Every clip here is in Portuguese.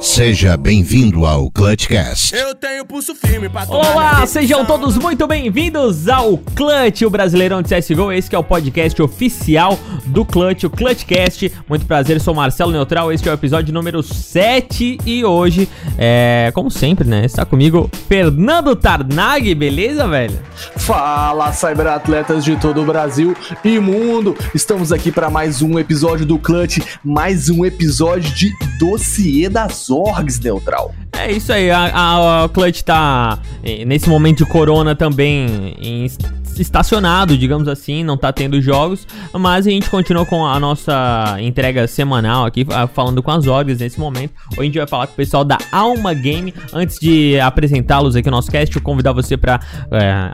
Seja bem-vindo ao Clutchcast. Eu tenho pulso firme pra tomar Olá, sejam todos muito bem-vindos ao Clutch, o Brasileirão de CSGO. Esse que é o podcast oficial do Clutch, o Clutchcast. Muito prazer, sou Marcelo Neutral. Este é o episódio número 7 e hoje, é, como sempre, né, está comigo Fernando Tarnag, beleza, velho? Fala, cyberatletas de todo o Brasil e mundo! Estamos aqui para mais um episódio do Clutch, mais um episódio de Dossiê das Orgs, Neutral. É isso aí, a, a, a Clutch tá nesse momento de corona também em es- estacionado, digamos assim, não tá tendo jogos, mas a gente continua com a nossa entrega semanal aqui, ah, falando com as orgs nesse momento. Hoje a gente vai falar com o pessoal da Alma Game. Antes de apresentá-los aqui no nosso cast, eu convidar você para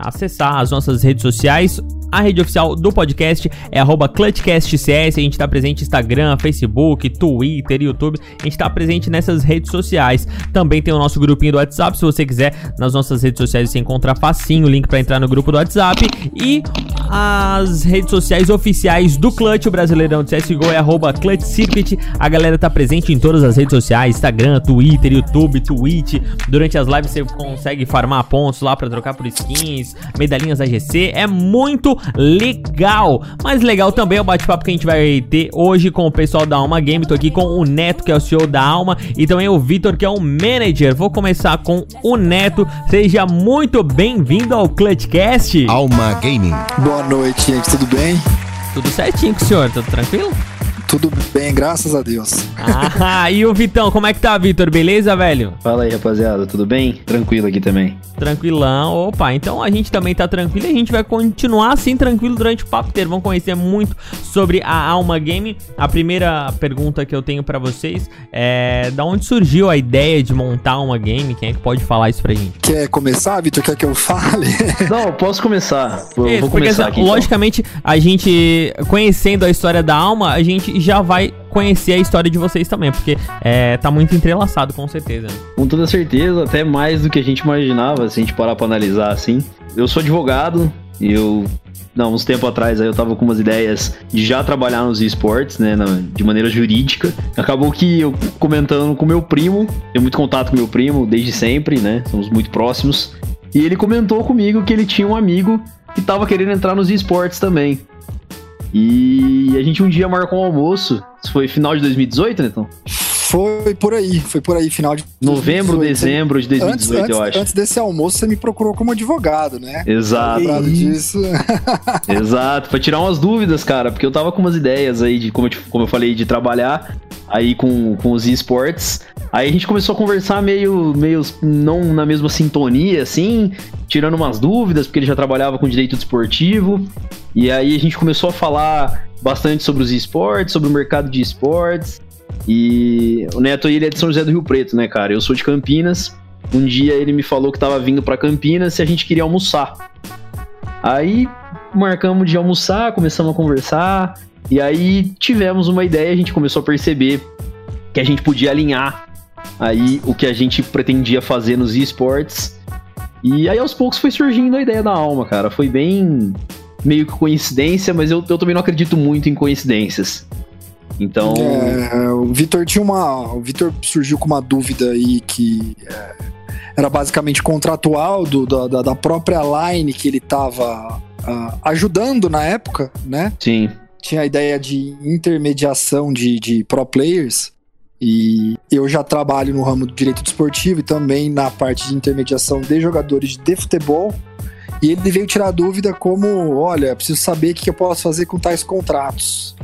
acessar as nossas redes sociais. A rede oficial do podcast é ClutchCastCS. A gente tá presente no Instagram, Facebook, Twitter, YouTube. A gente tá presente nessas redes sociais. Também tem o nosso grupinho do WhatsApp. Se você quiser, nas nossas redes sociais você encontra facinho o link para entrar no grupo do WhatsApp. E as redes sociais oficiais do Clutch, o Brasileirão de CSGO, é arroba Clutch Circuit. A galera tá presente em todas as redes sociais: Instagram, Twitter, YouTube, Twitch. Durante as lives você consegue farmar pontos lá para trocar por skins, medalhinhas AGC. É muito legal. Mas legal também é o bate-papo que a gente vai ter hoje com o pessoal da Alma Game. Tô aqui com o Neto, que é o CEO da Alma, e também o Vitor, que é o manager. Vou começar com o Neto. Seja muito bem-vindo ao Clutchcast. Alma Gaming. Boa noite, gente. Tudo bem? Tudo certinho com o senhor, tudo tranquilo? Tudo bem, graças a Deus. Ah, e o Vitão, como é que tá, Vitor? Beleza, velho? Fala aí, rapaziada, tudo bem? Tranquilo aqui também. Tranquilão. Opa, então a gente também tá tranquilo e a gente vai continuar assim tranquilo durante o papo inteiro. Vamos conhecer muito sobre a Alma Game. A primeira pergunta que eu tenho pra vocês é da onde surgiu a ideia de montar uma game? Quem é que pode falar isso pra gente? Quer começar, Vitor? Quer que eu fale? Não, eu posso começar. Eu Isso, vou porque, começar assim, aqui. então. logicamente, a gente, conhecendo a história da Alma, a gente já vai conhecer a história de vocês também, porque é, tá muito entrelaçado, com certeza. Com toda certeza, até mais do que a gente imaginava, se a gente parar pra analisar assim. Eu sou advogado, eu. Não, uns tempo atrás aí eu tava com umas ideias de já trabalhar nos esportes, né, de maneira jurídica. Acabou que eu comentando com meu primo, tenho muito contato com meu primo desde sempre, né, somos muito próximos. E ele comentou comigo que ele tinha um amigo que tava querendo entrar nos esportes também. E a gente um dia marcou um almoço, isso foi final de 2018, né, então? Foi por aí, foi por aí, final de. Novembro, 2018. dezembro de Antes, 2018, antes, eu acho. antes desse almoço, você me procurou como advogado, né? Exato, Lembrado disso. exato. Pra tirar umas dúvidas, cara, porque eu tava com umas ideias aí de, como eu, como eu falei, de trabalhar aí com, com os esportes. Aí a gente começou a conversar meio, meio não na mesma sintonia, assim, tirando umas dúvidas, porque ele já trabalhava com direito desportivo. E aí a gente começou a falar bastante sobre os esportes, sobre o mercado de esportes. E o Neto ele é de São José do Rio Preto, né, cara? Eu sou de Campinas. Um dia ele me falou que tava vindo pra Campinas e a gente queria almoçar. Aí marcamos de almoçar, começamos a conversar. E aí tivemos uma ideia, a gente começou a perceber que a gente podia alinhar aí o que a gente pretendia fazer nos esportes. E aí aos poucos foi surgindo a ideia da alma, cara. Foi bem meio que coincidência, mas eu, eu também não acredito muito em coincidências. Então, É, o Vitor tinha uma. O Vitor surgiu com uma dúvida aí que é, era basicamente contratual do, da, da- própria line que ele tava ah, ajudando na época, né? sim. Tinha a ideia de intermediação de, de pro players. E eu já trabalho no ramo do direito desportivo e também na parte de intermediação de jogadores de futebol. E ele veio tirar dúvida como, olha, preciso saber o que eu posso fazer com tais contratos.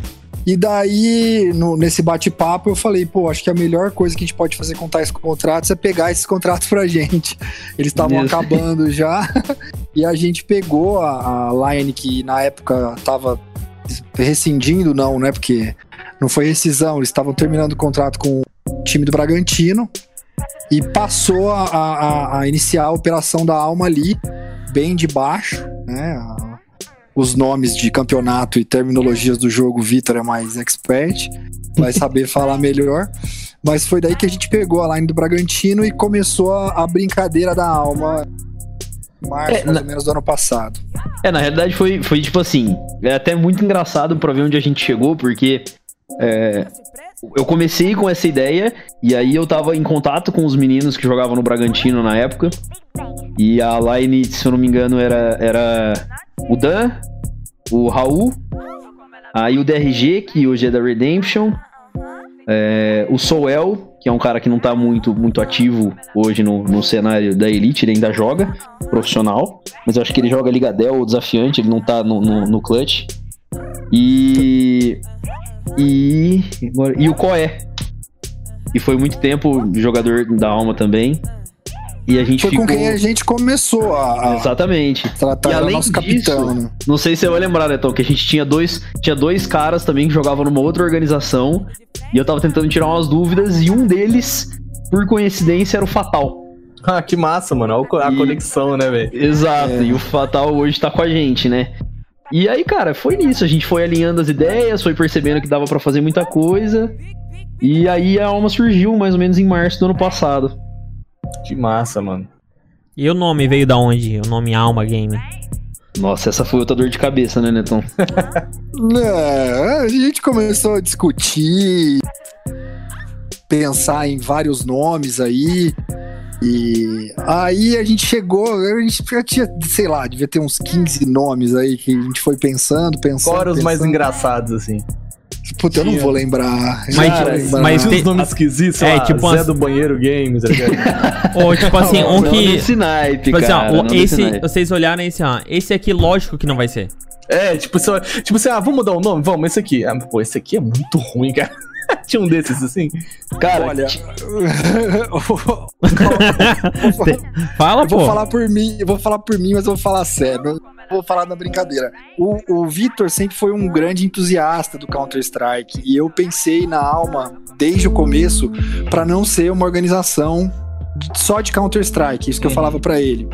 E daí, no- nesse bate-papo, eu falei, pô, acho que a melhor coisa que a gente pode fazer com tais contratos é pegar esses contratos pra gente. Eles estavam acabando já. e a gente pegou a, a line que na época tava rescindindo, não, né? Porque não foi rescisão, eles estavam terminando o contrato com o time do Bragantino. e passou a, a, a iniciar a operação da alma ali, bem de baixo, né? Os nomes de campeonato e terminologias do jogo, o Vitor é mais expert, vai saber falar melhor. Mas foi daí que a gente pegou a line do Bragantino e começou a, a brincadeira da alma março, É, mais na- ou menos, do ano passado. É, na realidade foi, foi tipo assim, é até muito engraçado pra ver onde a gente chegou, porque é, eu comecei com essa ideia e aí eu tava em contato com os meninos que jogavam no Bragantino na época. E a line, se eu não me engano, era, era o Dan, o Raul, aí o DRG, que hoje é da Redemption, é, o Soel, que é um cara que não tá muito, muito ativo hoje no, no cenário da Elite, ele ainda joga profissional, mas eu acho que ele joga Ligadel ou desafiante, ele não tá no, no, no clutch. E. E. E o Coé. E foi muito tempo jogador da alma também. E a gente Foi ficou. com quem a gente começou a, a Exatamente. tratar E além nosso disso, capitão, né? Não sei se você vai lembrar, Netão, que a gente tinha dois, tinha dois caras também que jogavam numa outra organização. E eu tava tentando tirar umas dúvidas, e um deles, por coincidência, era o Fatal. Ah, que massa, mano. A E- conexão, né, velho? Exato, É. e o Fatal hoje tá com a gente, né? E aí, cara, foi nisso. A gente foi alinhando as ideias, foi percebendo que dava pra fazer muita coisa. E aí a alma surgiu mais ou menos em março do ano passado. Que massa, mano. E o nome veio da onde? O nome Alma Game. Nossa, essa foi outra dor de cabeça, né, Netão? É, a gente começou a discutir, pensar em vários nomes aí. E aí a gente chegou, a gente já tinha, sei lá, devia ter uns 15 nomes aí que a gente foi pensando, pensando. Eram os mais pensando. engraçados, assim? Puta, eu não vou lembrar. Mas- vou Cara, lembrar. mas tem- uns nomes esquisitos, é, lá, tipo Zé umas- do Banheiro Games, tá? Ou tipo assim, um que. desse naipe, Tipo assim, ó, cara. esse, vocês olharam esse, ó. Esse aqui, lógico que não vai ser. é, tipo, só, tipo assim, ah, vamos mudar o nome? Vamos, esse aqui. Ah, pô, esse aqui é muito ruim, cara. Tinha um desses, assim. Cara, Olha, Fala, eu vou pô. falar por mim, eu vou falar por mim, mas eu vou falar sério. Vou falar na brincadeira. O, o Vitor sempre foi um grande entusiasta do Counter-Strike e eu pensei na alma desde o começo pra não ser uma organização só de Counter-Strike, isso que eu falava pra ele.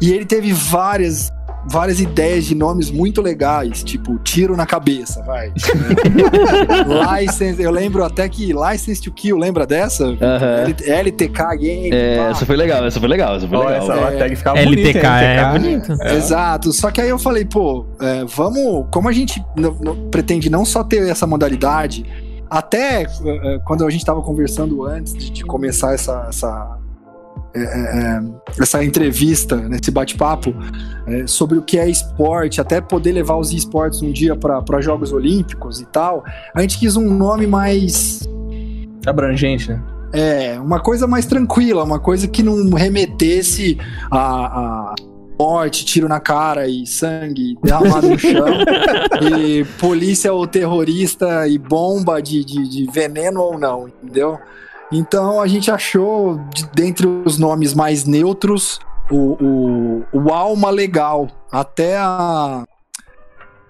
E ele teve várias várias ideias de nomes muito legais, tipo tiro na cabeça, vai. License, eu lembro até que License to Kill, lembra dessa? Aham. L- LTK Game. é, pá. essa foi legal, essa foi legal, essa foi Ó, legal. essa É. tag ficava bonita, hein, LTK é LTK. bonito. Exato. Só que aí eu falei, pô, é, vamos. Como a gente pretende não só ter essa modalidade, até é, quando a gente tava conversando antes de, de começar essa. essa é, é, é, essa entrevista, né, esse bate-papo é, sobre o que é esporte, até poder levar os esportes um dia para Jogos Olímpicos e tal, a gente quis um nome mais Abrangente, né? é, uma coisa mais tranquila, uma coisa que não remetesse a, a morte, tiro na cara e sangue derramado no chão, e polícia ou terrorista e bomba de, de, de veneno ou não, entendeu? Então a gente achou, de, dentre os nomes mais neutros, o, o, o Alma Legal. Até a.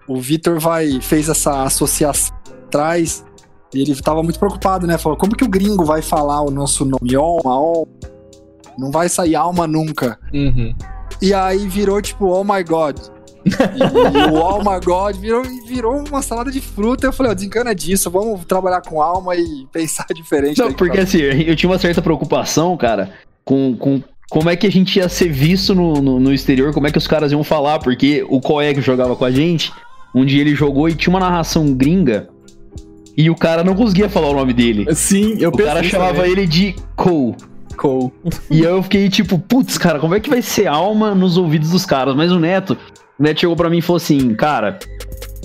O Vitor vai fez essa associação atrás e ele tava muito preocupado, né? Falou, como que o gringo vai falar o nosso nome? Alma, Alma. Não vai sair alma nunca. Uhum. E aí virou tipo, oh my god. E, o oh my god virou, virou uma salada de fruta. Eu falei, ó, desencana disso, vamos trabalhar com alma e pensar diferente. Não, porque pra assim, eu tinha uma certa preocupação, cara, com, com como é que a gente ia ser visto no, no, no exterior, como é que os caras iam falar, porque o Coé que jogava com a gente, um dia ele jogou e tinha uma narração gringa, e o cara não conseguia falar o nome dele. Sim, eu O cara chamava também. ele de Cole. Cole. E eu fiquei tipo, putz, cara, como é que vai ser alma nos ouvidos dos caras? Mas o Neto, Neto chegou pra mim e falou assim, cara,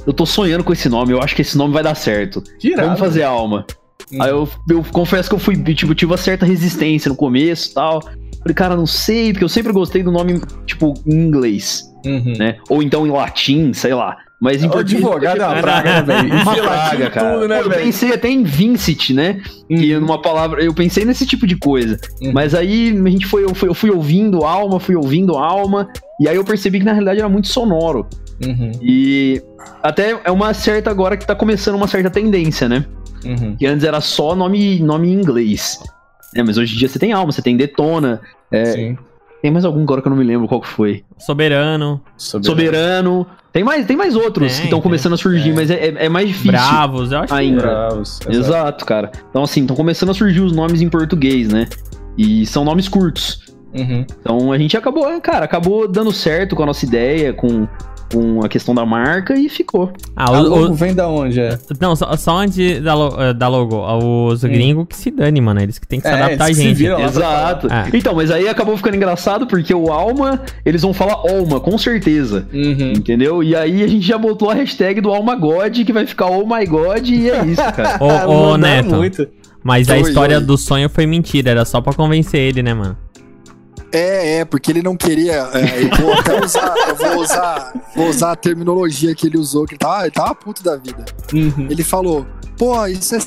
eu tô sonhando com esse nome, eu acho que esse nome vai dar certo. Que irado. Vamos fazer alma. Hum. Aí eu, eu confesso que eu fui, tipo, tive uma certa resistência no começo e tal. Falei, cara, não sei, porque eu sempre gostei do nome, tipo, em inglês, Uhum. né? Ou então em latim, sei lá. Mas em O português- advogado é uma praga, né, velho? uma praga, cara. tudo, né, Pô, eu pensei até em Vincent, né? Que Uhum. numa palavra. Eu pensei nesse tipo de coisa. Uhum. Mas aí a gente foi, eu fui, eu fui ouvindo alma, fui ouvindo alma. E aí eu percebi que na realidade era muito sonoro. Uhum. E até é uma certa agora que tá começando uma certa tendência, né? Uhum. Que antes era só nome, nome em inglês. né? Mas hoje em dia você tem Alma, você tem Detona. é, Sim. Tem mais algum agora que eu não me lembro qual que foi. Soberano, Soberano. Tem mais, tem mais outros Tem, que estão começando a surgir, mas é, é- é mais difícil. Bravos, eu acho ainda. que. Bravos, exato. Exato, cara. Então, assim, estão começando a surgir os nomes em português, né? E são nomes curtos. Uhum. Então a gente acabou, cara, acabou dando certo com a nossa ideia, com, com a questão da marca e ficou. Ah, A o- logo o- vem da onde, é? Não, só, só antes da, lo- eh, da logo, os Hum. gringos que se dane, mano. Eles que tem que se É, adaptar a gente. viram. Exato. falar. Então, mas aí acabou ficando engraçado porque o Alma, eles vão falar Alma, com certeza. Uhum. Entendeu? E aí a gente já botou a hashtag do Alma God, que vai ficar Oh My God, e é isso, cara. Ô, ô, Neto, muito. mas a história oi. do sonho foi mentira. Era só pra convencer ele, né, mano? É, é, porque ele não queria. é, eu vou até usar, eu vou usar, vou usar a terminologia que ele usou, que ele tava, ele tava puto da vida. Uhum. Ele falou, pô, isso é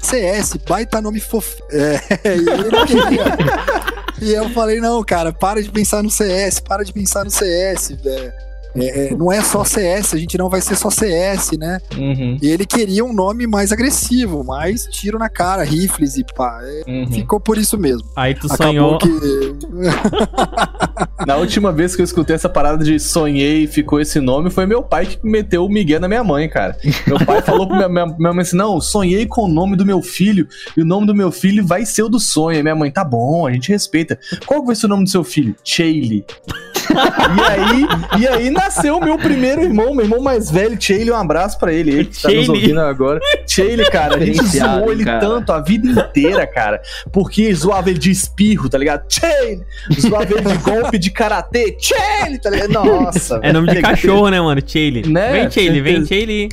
CS, baita nome fofo. É, e ele não queria. e eu falei, não, cara, para de pensar no CS, para de pensar no CS. é, é, é, não é só CS, a gente não vai ser só CS, né? Uhum. E ele queria um nome mais agressivo, mais tiro na cara, rifles e pá. é, Uhum. Ficou por isso mesmo. Aí tu Acabou sonhou. que. Na última vez que eu escutei essa parada de sonhei e ficou esse nome, foi meu pai que meteu o Miguel na minha mãe, cara. Meu pai falou pra minha, minha, minha mãe assim: não, sonhei com o nome do meu filho, e o nome do meu filho vai ser o do sonho. E minha mãe, tá bom, a gente respeita. Qual vai ser o nome do seu filho? Chayle. E aí, e aí nasceu o meu primeiro irmão, meu irmão mais velho, Chayle, um abraço pra ele, ele que tá nos ouvindo agora. Chayle, cara, a gente zoou ele cara. tanto a vida inteira, cara, porque zoava ele de espirro, tá ligado? Chayle! Zoava ele de golpe de karatê, Chayle, tá ligado? Nossa, É nome de cachorro, né, mano? Chayle. Né? Vem, Chayle, vem. Chayle.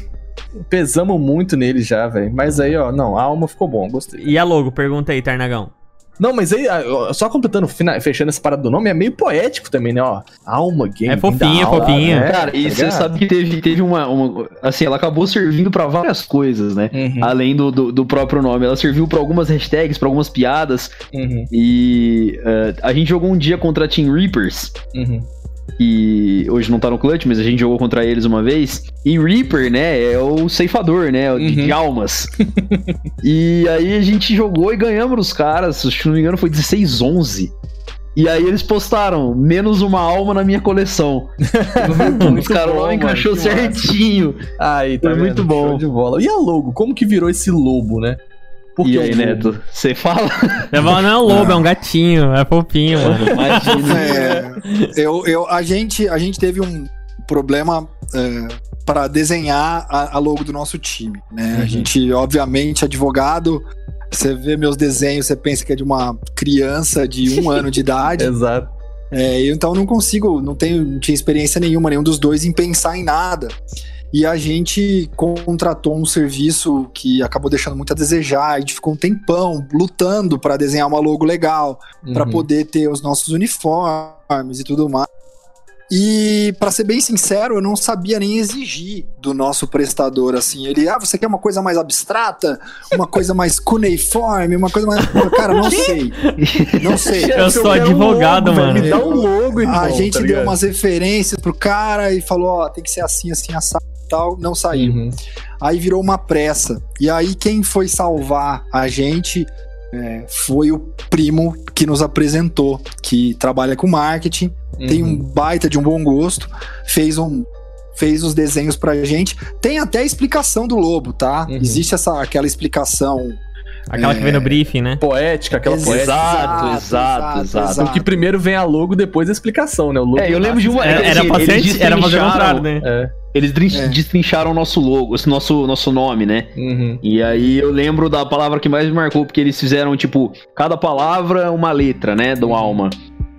Pesamos muito nele já, velho. Mas aí, ó, não, a alma ficou bom, gostei. E a logo? Pergunta aí, Tarnagão. Não, mas aí, ó, só completando, fechando essa parada do nome, é meio poético também, né, ó. Alma, game. É fofinha, alma, fofinha. né, Cara, e tá você sabe que teve, teve uma, uma- Assim, ela acabou servindo pra várias coisas, né? Uhum, Além do, do, do próprio nome. Ela serviu pra algumas hashtags, pra algumas piadas. uhum, E eh, a gente jogou um dia contra a Team Reapers. uhum. E hoje não tá no clutch, mas a gente jogou contra eles uma vez. E Reaper, né, é o ceifador, né, Uhum. de almas. e aí a gente jogou e ganhamos os caras, se não me engano foi 16-11. E aí eles postaram, menos uma alma na minha coleção. os caras lá encaixou que certinho. Aí, tá Foi vendo? muito bom. Show de bola. E a logo? Como que virou esse lobo, né? Por e que aí, o lobo? Neto, você fala? Eu falo, não é um lobo, é um gatinho. É fofinho, mano. Imagina. É, eu, eu, a, gente, a gente teve um problema é, para desenhar a, a logo do nosso time. Né? Uhum. A gente, obviamente, advogado. Você vê meus desenhos, você pensa que é de uma criança de um ano de idade. Exato. É, eu então não consigo, não tenho, não tinha experiência nenhuma, nenhum dos dois em pensar em nada. E a gente contratou um serviço que acabou deixando muito a desejar. A gente ficou um tempão lutando para desenhar uma logo legal, para Uhum. poder ter os nossos uniformes e tudo mais. E para ser bem sincero, eu não sabia nem exigir do nosso prestador assim. Ele, ah, você quer uma coisa mais abstrata, uma coisa mais cuneiforme, uma coisa mais, cara, não sei. Não sei. Eu sou quero um advogado, logo, mano. velho. Me dá um logo, irmão. A gente tá deu umas referências pro cara e falou, ó, tem que ser assim, assim, assado tal, não saiu. Uhum. Aí virou uma pressa. E aí quem foi salvar a gente é, foi o primo que nos apresentou, que trabalha com marketing, tem um Uhum. baita de um bom gosto, fez um fez os desenhos pra gente. Tem até a explicação do lobo, tá? Uhum. Existe essa aquela explicação Aquela que vem no briefing, né? Poética, aquela Exato, poética. Exato, exato, exato. Então que primeiro vem a logo, depois a explicação, né? O logo É, eu lembro de uma. Era, assim, era eles ser, era pra ser o contrário, né? É. Eles É. destrincharam o nosso logo, esse nosso, nosso nome, né? Uhum. E aí eu lembro da palavra que mais me marcou, porque eles fizeram, tipo, cada palavra uma letra, né? Do alma.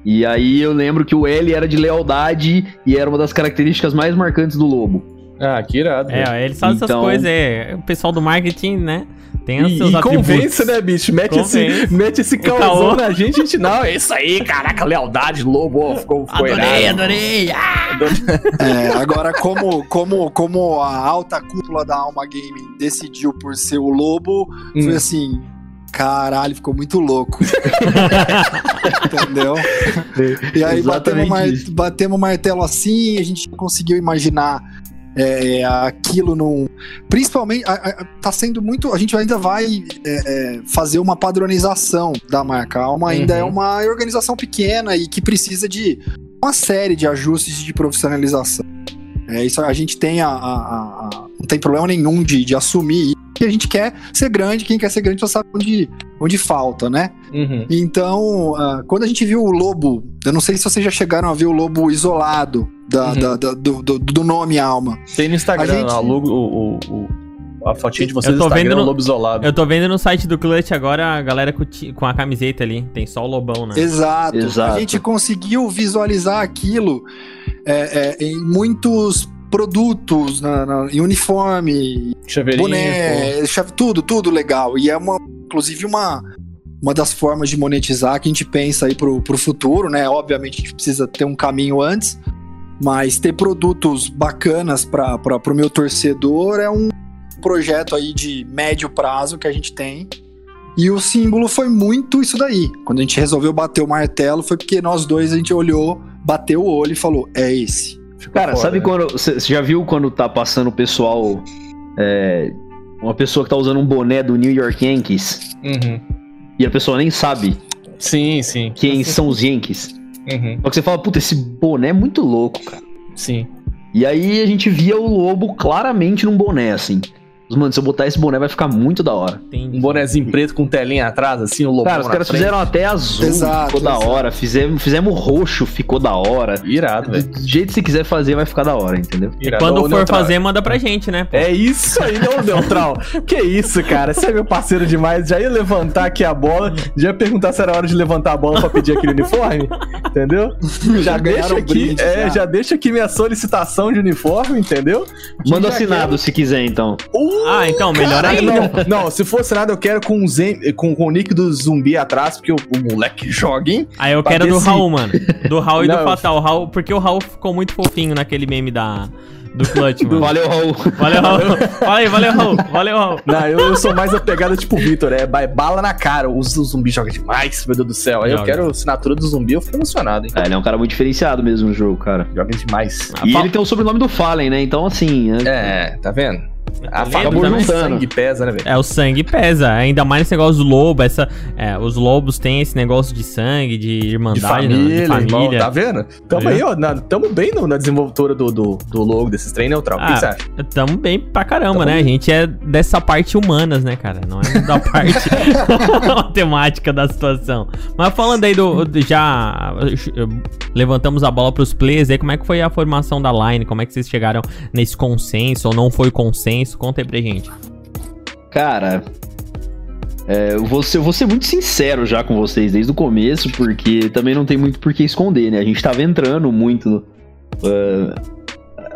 E aí eu lembro que o L era de lealdade e era uma das características mais marcantes do lobo. Ah, que irado. É, ó, eles fazem essas Então- coisas, é. O pessoal do marketing, né? Tem os E, seus e atributos. convence, né, bicho? Mete esse, Convence. mete esse causão na gente, a gente não. É isso aí, caraca, lealdade, lobo, ficou, Adorei, adorei! Ah! É, agora, como, como, como a alta cúpula da Alma Gaming decidiu por ser o lobo, Hum. foi assim. Caralho, ficou muito louco. Entendeu? E aí batemos, mar- batemos o martelo assim, a gente conseguiu imaginar é, aquilo não. Principalmente, a, a, tá sendo muito. A gente ainda vai é, é, fazer uma padronização da marca. A Alma ainda Uhum. é uma organização pequena e que precisa de uma série de ajustes de profissionalização. É, isso a gente tem a, a- a- a- não tem problema nenhum de, de assumir isso. E a gente quer ser grande, quem quer ser grande já sabe onde, onde falta, né? Uhum. Então, ah, quando a gente viu o lobo, eu não sei se vocês já chegaram a ver o lobo isolado da- Uhum. da- da- do, do- do nome Alma. Tem no Instagram, A gente- a, logo, o, o- o- a fotinha de vocês Eu no tô Instagram, vendo no- o lobo isolado. Eu tô vendo no site do Clutch agora a galera com, com a camiseta ali. Tem só o Lobão, né? Exato. Exato. A gente conseguiu visualizar aquilo é, é, em muitos produtos, na, na- em uniforme, boné, chave, tudo, tudo legal. E é uma, inclusive uma, uma das formas de monetizar que a gente pensa aí pro, pro futuro, né? Obviamente a gente precisa ter um caminho antes, mas ter produtos bacanas para pro meu torcedor é um projeto aí de médio prazo que a gente tem. E o símbolo foi muito isso daí. Quando a gente resolveu bater o martelo, foi porque nós dois a gente olhou, bateu o olho e falou: é esse. Cara, foda, sabe né? quando. Você já viu quando tá passando o pessoal. é, uma pessoa que tá usando um boné do New York Yankees Uhum. e a pessoa nem sabe Sim, sim. quem são os Yankees. Uhum. Só que você fala, puta, esse boné é muito louco, cara. Sim. E aí a gente via o lobo claramente num boné, assim. Mano, se eu botar esse boné vai ficar muito da hora. Tem... Um bonezinho preto com telinha atrás, assim, o lobo. Cara, os caras fizeram até azul, Exato, ficou da exato. hora. Fizemos, fizemos roxo, ficou da hora. Irado, Do, velho. do jeito que você quiser fazer, vai ficar da hora, entendeu? Irado. Quando for Neutral, fazer, manda pra gente, né? pô? É isso aí, não, Neutral. que isso, cara. Você é meu parceiro demais. Já ia levantar aqui a bola, já ia perguntar se era hora de levantar a bola pra pedir aquele uniforme. Entendeu? Já deixa ganharam aqui, brinde, é, já. já deixa aqui minha solicitação de uniforme, entendeu? Manda Já assinado se quiser, então. Uh, Ah, então, melhor ainda. Não, não, se for assinado, eu quero com, Zen- com, com o nick do zumbi atrás, porque o, o moleque joga, hein? Aí eu Pra quero do se- Raul, mano. Do Raul e do Não, eu- Fatal. O Raul, porque o Raul ficou muito fofinho naquele meme da, do Clutch, mano. Valeu, Raul. Valeu, Raul. Valeu, valeu, Raul. Valeu, Raul. Não, eu, eu sou mais a pegada tipo o Vitor, é ba- bala na cara. O, zumbi joga demais, meu Deus do céu. Aí eu quero a assinatura do zumbi, eu fico emocionado, hein? Ah, ele é um cara muito diferenciado mesmo no jogo, cara. Joga demais. Ah, E ele tem o sobrenome do Fallen, né? Então, assim. é- É, tá vendo? A Toledo família também. do sangue pesa, né, velho? É, o sangue pesa. Ainda mais esse negócio do lobo. Essa, é, os lobos têm esse negócio de sangue, de De irmandade, né, família, de irmão, família. tá vendo? Tamo Tá aí, ó. na- tamo bem no- na desenvoltura do, do, do logo desses trem neutral. O que Ah, você acha? Tamo bem pra caramba, Tamo né? A bem. gente é dessa parte humanas, né, cara? Não é da parte matemática da situação. Mas falando aí do. do- já levantamos a bola pros players aí, como é que foi a formação da line? Como é que vocês chegaram nesse consenso ou não foi consenso? Conta aí pra gente. Cara. é, eu, vou ser, eu vou ser muito sincero já com vocês desde o começo, porque também não tem muito por que esconder, né? A gente tava entrando muito. é,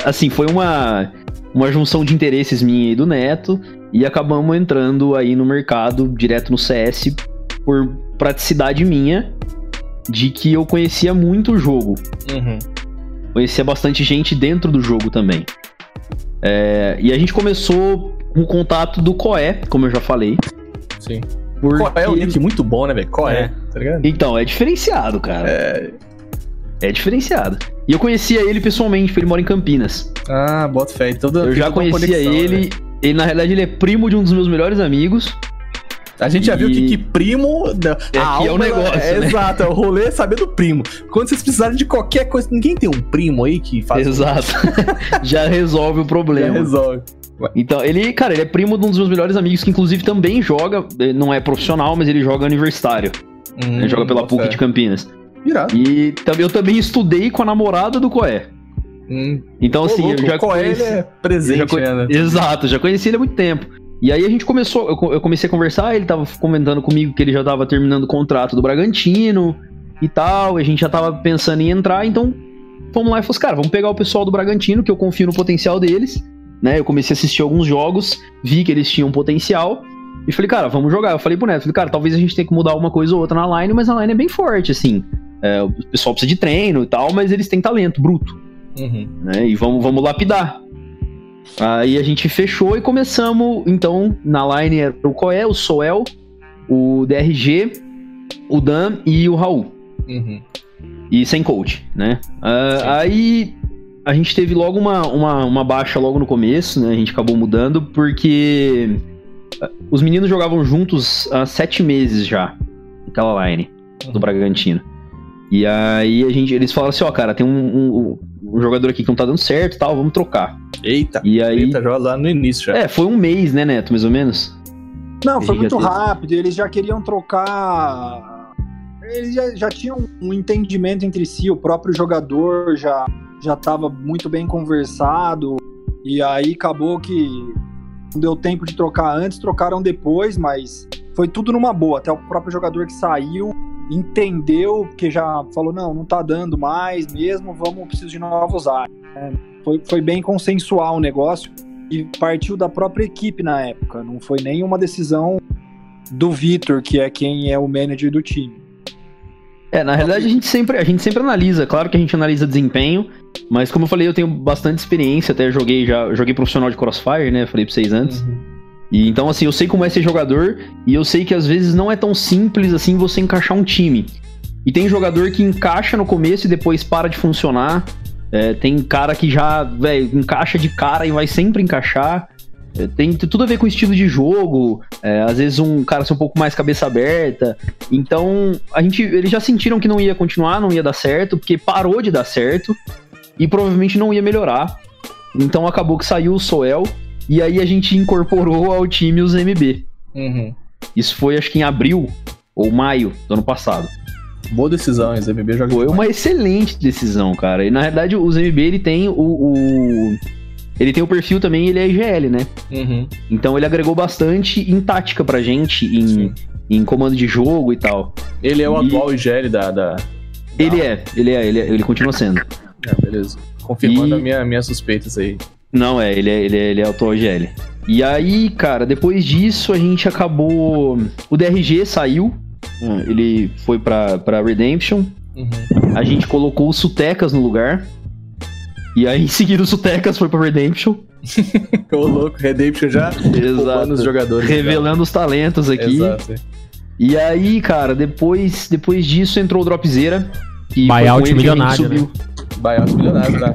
assim, foi uma, uma junção de interesses minha e do Neto, e acabamos entrando aí no mercado, direto no CS, por praticidade minha, de que eu conhecia muito o jogo. Uhum. Conhecia bastante gente dentro do jogo também. É, e a gente começou com o contato do Coé, como eu já falei. Sim. Porque... Qual é o nick muito bom, né, velho? Qual é? Tá ligado? Então, é diferenciado, cara. É. É diferenciado. E eu conhecia ele pessoalmente, porque ele mora em Campinas. Ah, bota fé. Então, Eu já conhecia conexão, ele. né? Ele, na realidade, ele é primo de um dos meus melhores amigos. A gente já viu E- que, que primo. É a é o alma, negócio, É, né? Exato, é o rolê é saber do primo. Quando vocês precisarem de qualquer coisa, ninguém tem um primo aí que faz. Exato. já resolve o Já problema. resolve. Então, ele, cara, ele é primo de um dos meus melhores amigos, que inclusive também joga. eh, Não é profissional, mas ele joga universitário. ele joga pela PUC de Campinas. Irado. E eu também estudei com a namorada do Coé. Hum. Então, Ô, assim, louco, eu já o Coé, conheci... é presente, já né? Exato, já conheci ele há muito tempo. E aí a gente começou, eu co- eu comecei a conversar, ele tava comentando comigo que ele já tava terminando o contrato do Bragantino e tal, e a gente já tava pensando em entrar, então fomos lá e falamos, cara, vamos pegar o pessoal do Bragantino, que eu confio no potencial deles, né? Eu comecei a assistir alguns jogos, vi que eles tinham potencial, e falei, cara, vamos jogar. Eu falei pro Neto, falei, cara, talvez a gente tenha que mudar uma coisa ou outra na line, mas a line é bem forte, assim. É, o pessoal precisa de treino e tal, mas eles têm talento bruto Uhum. né? E vamos, vamos lapidar. Aí a gente fechou e começamos, então, na line era o Coé, o Soel, o DRG, o Dan e o Raul. Uhum. E sem coach, né? Ah, aí a gente teve logo uma, uma, uma baixa logo no começo, né? A gente acabou mudando porque ah, os meninos jogavam juntos há sete meses já, naquela line do Bragantino. E aí a gente, eles falaram assim, ó, cara, tem um, um, um jogador aqui que não tá dando certo e tal, vamos trocar. Eita, E aí. eita, joga lá no início já. É, foi um mês, né, Neto, mais ou menos? Não, foi já muito teve. rápido. Eles já queriam trocar. Eles já, já tinham um entendimento entre si. O próprio jogador já já estava muito bem conversado. E aí acabou que não deu tempo de trocar antes, trocaram depois, mas foi tudo numa boa. Até o próprio jogador que saiu entendeu, porque já falou: não, não tá dando mais mesmo, vamos, preciso de novos ares. É, foi, foi bem consensual o negócio e partiu da própria equipe na época. Não foi nenhuma decisão do Vitor, que é quem é o manager do time. É, na realidade a gente sempre, a gente sempre analisa, claro que a gente analisa desempenho, mas como eu falei, eu tenho bastante experiência, até joguei já, joguei profissional de Crossfire, né? Falei pra vocês antes. E então assim, eu sei como é ser jogador e eu sei que às vezes não é tão simples assim você encaixar um time. E tem jogador que encaixa no começo e depois para de funcionar. É, tem cara que já, velho, encaixa de cara e vai sempre encaixar. É, tem tudo a ver com o estilo de jogo. é, às vezes um cara ser um pouco mais cabeça aberta. Então, a gente, eles já sentiram que não ia continuar, não ia dar certo, porque parou de dar certo e provavelmente não ia melhorar. Então acabou que saiu o Soel e aí a gente incorporou ao time os MB. Uhum. Isso foi acho que em abril ou maio do ano passado. Boa decisão, esse MB joga Foi demais. uma excelente decisão, cara. E na verdade os MB ele tem o, o- ele tem o perfil também, ele é IGL, né? Uhum. Então ele agregou bastante em tática pra gente, em, Sim. em comando de jogo e tal. Ele é o E- atual IGL da. da... Ele é, ele é, ele é, ele continua sendo. É, beleza. Confirmando E- a minha, minhas suspeitas aí. Não, é, ele é, ele é, ele é atual GL. E aí, cara, depois disso a gente acabou. O DRG saiu. hum, Ele foi pra, pra Redemption. Uhum. A gente colocou o Sutecas no lugar. E aí, em seguida, o Sutecas foi pra Redemption. Ô, louco, Redemption já roubando os jogadores. Revelando os talentos aqui. Exato. E aí, cara, depois, depois disso entrou o Dropzera. foi Buyout milionário, subiu. Buyout milionário, né?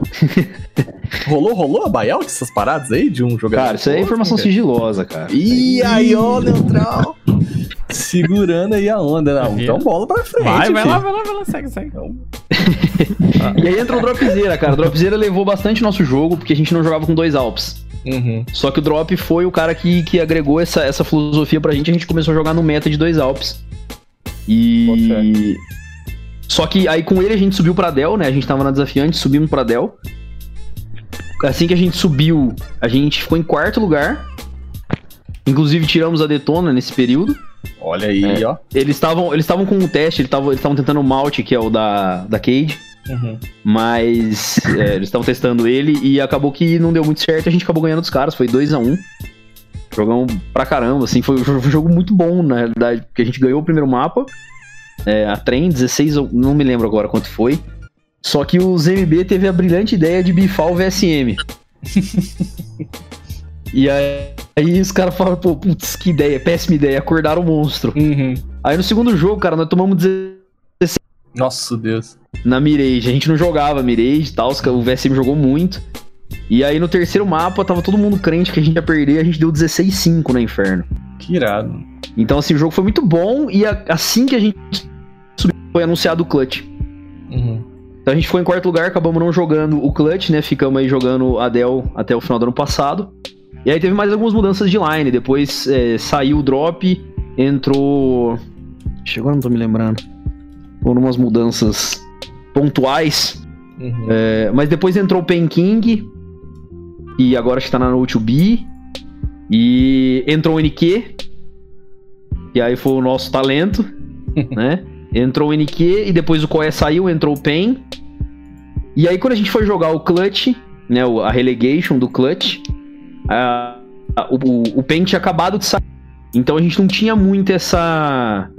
rolou, rolou a buyout essas paradas aí de um jogador? Cara, isso aí é informação sigilosa, cara. Ih, aí, ó, Neutral. Segurando aí a onda, não. Então bola pra frente. Vai, vai filho. lá, vai lá, vai lá, segue, segue. E aí entrou o Dropzera, cara. O Dropzera levou bastante nosso jogo, porque a gente não jogava com dois Alps. Uhum. Só que o Drop foi o cara que, que agregou essa, essa filosofia pra gente. A gente começou a jogar no meta de dois Alps. E. Só que aí com ele a gente subiu pra Dell, né? A gente tava na desafiante, subimos pra Dell. Assim que a gente subiu, a gente ficou em quarto lugar. Inclusive tiramos a Detona nesse período. Olha aí, É. ó. Eles estavam eles estavam com um teste, eles estavam eles estavam tentando o Malt, que é o da, da Cade. Uhum. Mas é, eles estavam testando ele e acabou que não deu muito certo. A gente acabou ganhando dos caras, foi 2 a 1 um. Jogamos pra caramba, assim, foi, foi um jogo muito bom, na realidade, porque a gente ganhou o primeiro mapa. É, a trem, 16, eu não me lembro agora quanto foi. Só que os MB teve a brilhante ideia de bifar o VSM. e aí, aí os caras falaram, pô, putz, que ideia, péssima ideia, acordaram o monstro. Uhum. Aí no segundo jogo, cara, nós tomamos 16 Nossa, Deus. na Mirage. A gente não jogava Mirage e tal, o VSM jogou muito. E aí no terceiro mapa, tava todo mundo crente que a gente ia perder, a gente deu 16-5 no Inferno. Que irado. Então assim, o jogo foi muito bom e assim que a gente foi anunciado o Clutch. Uhum. Então a gente ficou em quarto lugar, acabamos não jogando o Clutch, né? Ficamos aí jogando a Dell até o final do ano passado. E aí teve mais algumas mudanças de line. Depois é, saiu o drop, entrou. Chegou, não tô me lembrando. Foram umas mudanças pontuais. Uhum. É, mas depois entrou o Pen King. E agora acho que tá na No2B. E entrou o NQ. Que aí foi o nosso talento. né? Entrou o NQ e depois o Koé saiu, entrou o Pen. E aí quando a gente foi jogar o Clutch, né? A relegation do Clutch. a- a- o, o, Pen tinha acabado de sair. Então a gente não tinha muito essa.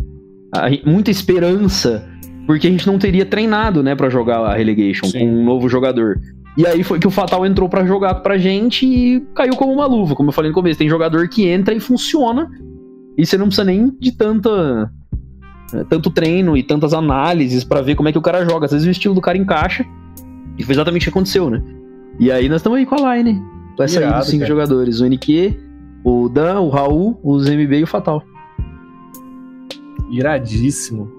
a- muita esperança porque a gente não teria treinado, né, para jogar a relegation Sim. com um novo jogador. E aí foi que o Fatal entrou pra jogar pra gente e caiu como uma luva, como eu falei no começo. Tem jogador que entra e funciona e você não precisa nem de tanta tanto treino e tantas análises pra ver como é que o cara joga. Às vezes o estilo do cara encaixa e foi exatamente o que aconteceu, né? E aí nós estamos aí com a line. Vai sair Irado, dos cinco cara. jogadores. O NQ, o Dan, o Raul, o ZMB e o Fatal. Iradíssimo.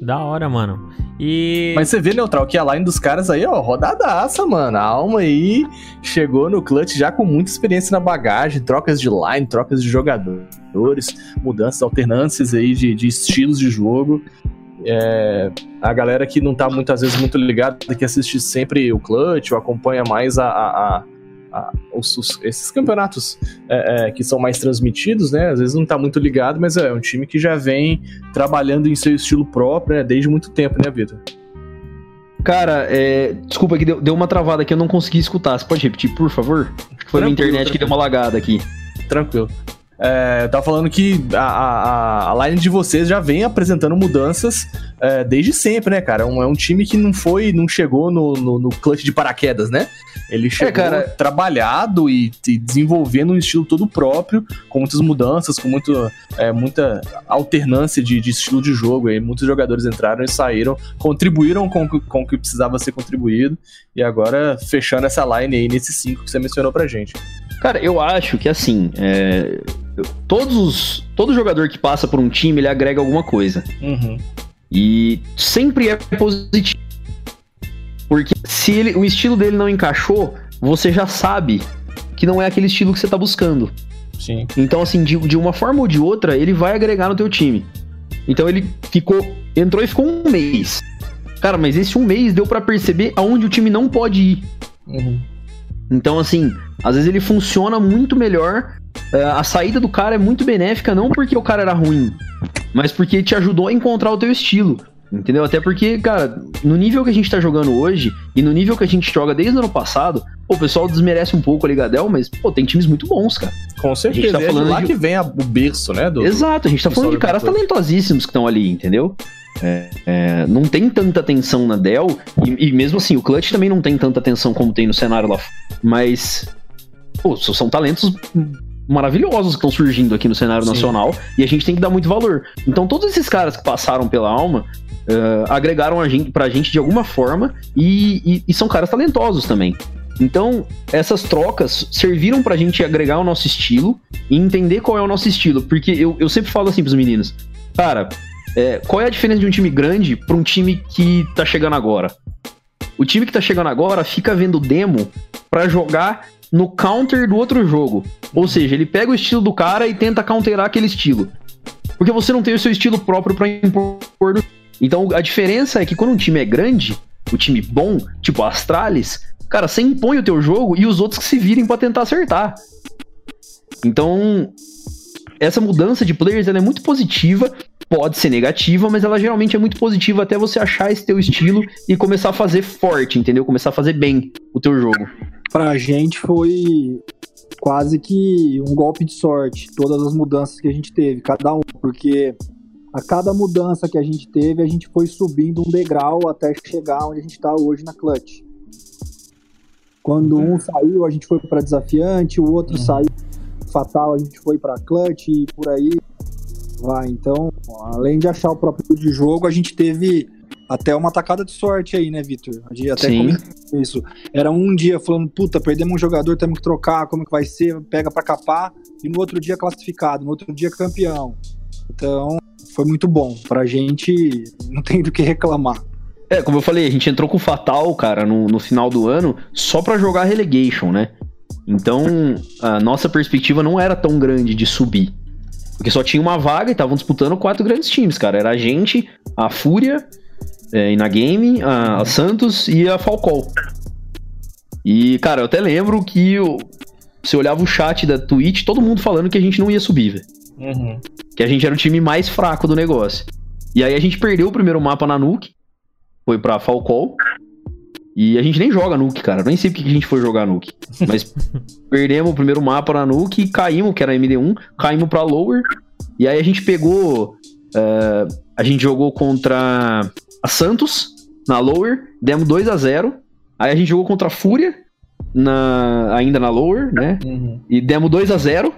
Da hora, mano. E. Mas você vê, Neutral, que a line dos caras aí, ó, rodadaça, mano. A alma aí chegou no clutch já com muita experiência na bagagem, trocas de line, trocas de jogadores, mudanças, alternâncias aí de, de estilos de jogo. É, a galera que não tá muitas vezes muito ligada, que assiste sempre o clutch ou acompanha mais a, a- a- a- os- os- esses campeonatos é, é, que são mais transmitidos, né? Às vezes não tá muito ligado, mas é um time que já vem trabalhando em seu estilo próprio, né? Desde muito tempo, né, Vitor? Cara, é, desculpa que deu, deu uma travada aqui, eu não consegui escutar. Você pode repetir, por favor? Acho que foi a minha Tranquilo, internet que deu uma lagada aqui. Tranquilo. É, eu tava falando que a, a, a line de vocês já vem apresentando mudanças é, desde sempre, né, cara? Um- é um time que não foi, não chegou no, no, no clutch de paraquedas, né? Ele chegou cara. trabalhado e, e desenvolvendo um estilo todo próprio, com muitas mudanças, com muito, é, muita alternância de, de estilo de jogo. Aí muitos jogadores entraram e saíram, contribuíram com, o que- com o que precisava ser contribuído. E agora fechando essa line aí nesses cinco que você mencionou pra gente. Cara, eu acho que assim, é, todos os, todo jogador que passa por um time, ele agrega alguma coisa. Uhum. E sempre é positivo. Porque se ele, o estilo dele não encaixou, você já sabe que não é aquele estilo que você tá buscando. Sim. Então, assim, de, de uma forma ou de outra, ele vai agregar no teu time. Então ele ficou. Entrou e ficou um mês. Cara, mas esse um mês deu pra perceber aonde o time não pode ir. Uhum. Então, assim, às vezes ele funciona muito melhor. eh, a saída do cara é muito benéfica, não porque o cara era ruim, mas porque te ajudou a encontrar o teu estilo. Entendeu? Até porque, cara, no nível que a gente tá jogando hoje e no nível que a gente joga desde o ano passado, pô, o pessoal desmerece um pouco a Ligadel, mas, pô, tem times muito bons, cara. Com certeza. tá é de falando lá de- que vem a- o berço, né? Do, Exato, a gente tá do falando de caras talentosíssimos que estão ali, entendeu? É, é, não tem tanta atenção na Dell, e, e mesmo assim, o Clutch também não tem tanta atenção como tem no cenário lá. Mas, pô, são talentos maravilhosos que estão surgindo aqui no cenário Sim. nacional, e a gente tem que dar muito valor. Então, todos esses caras que passaram pela alma eh, agregaram a gente, pra gente de alguma forma, e, e- e são caras talentosos também. Então, essas trocas serviram pra gente agregar o nosso estilo e entender qual é o nosso estilo. Porque eu, eu sempre falo assim pros meninos, cara, é, qual é a diferença de um time grande pra um time que tá chegando agora? O time que tá chegando agora fica vendo demo pra jogar no counter do outro jogo. Ou seja, ele pega o estilo do cara e tenta counterar aquele estilo. Porque você não tem o seu estilo próprio pra impor. no- Então a diferença é que quando um time é grande, o time bom, tipo Astralis, cara, você impõe o teu jogo e os outros que se virem pra tentar acertar. Então, essa mudança de players é muito positiva, pode ser negativa, mas ela geralmente é muito positiva até você achar esse teu estilo e começar a fazer forte, entendeu? Começar a fazer bem o teu jogo. Pra gente foi quase que um golpe de sorte, todas as mudanças que a gente teve, cada um, porque a cada mudança que a gente teve, a gente foi subindo um degrau até chegar onde a gente tá hoje na Clutch. Quando um saiu, a gente foi para desafiante, o outro saiu fatal, a gente foi para clutch e por aí vai. Então, além de achar o próprio de jogo, a gente teve até uma tacada de sorte aí, né, Vitor? A gente até Sim. comentou isso. Era um dia falando, puta, perdemos um jogador, temos que trocar, como que vai ser? Pega pra capar, e no outro dia classificado, no outro dia campeão. Então, foi muito bom. Pra gente, não tem do que reclamar. É, como eu falei, a gente entrou com o Fatal, cara, no, no final do ano, só pra jogar relegation, né? Então, a nossa perspectiva não era tão grande de subir. Porque só tinha uma vaga e estavam disputando quatro grandes times, cara. Era a gente, a Fúria, é, na Game, a, a Santos e a Falcol. E, cara, eu até lembro que eu, você olhava o chat da Twitch, todo mundo falando que a gente não ia subir, velho. Uhum. Que a gente era o time mais fraco do negócio. E aí a gente perdeu o primeiro mapa na Nuke. Foi pra Falcol. E a gente nem joga Nuke, cara. Eu nem sei porque que a gente foi jogar Nuke. Mas perdemos o primeiro mapa na Nuke, caímos, que era MD1, caímos pra Lower. E aí a gente pegou. eh, a gente jogou contra a Santos na Lower, demos 2 a 0 Aí a gente jogou contra a Fúria, na, ainda na Lower, né? Uhum. E demos 2 a 0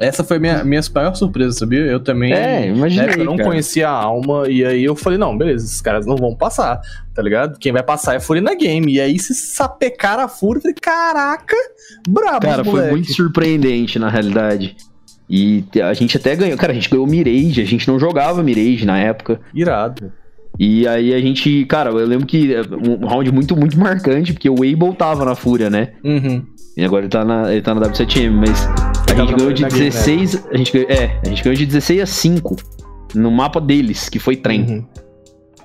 Essa foi minha, minha maior surpresa, sabia? Eu também. É, na imaginei, época, eu não cara. conhecia a alma, e aí eu falei, não, beleza, esses caras não vão passar, tá ligado? Quem vai passar é a Furina Game. E aí se sapecaram a Fúria, eu falei, caraca, brabo, Cara, foi moleque. muito surpreendente, na realidade. E a gente até ganhou. Cara, a gente ganhou Mirage, a gente não jogava Mirage na época. Irado. E aí a gente, cara, eu lembro que é um round muito, muito marcante, porque o Weibo tava na Fúria, né? Uhum. E agora ele tá na, ele tá na W7M, mas a tava gente ganhou de Fúria na Game, 16. A gente ganhou, é, a gente ganhou de 16 a 5 no mapa deles, que foi trem. Uhum.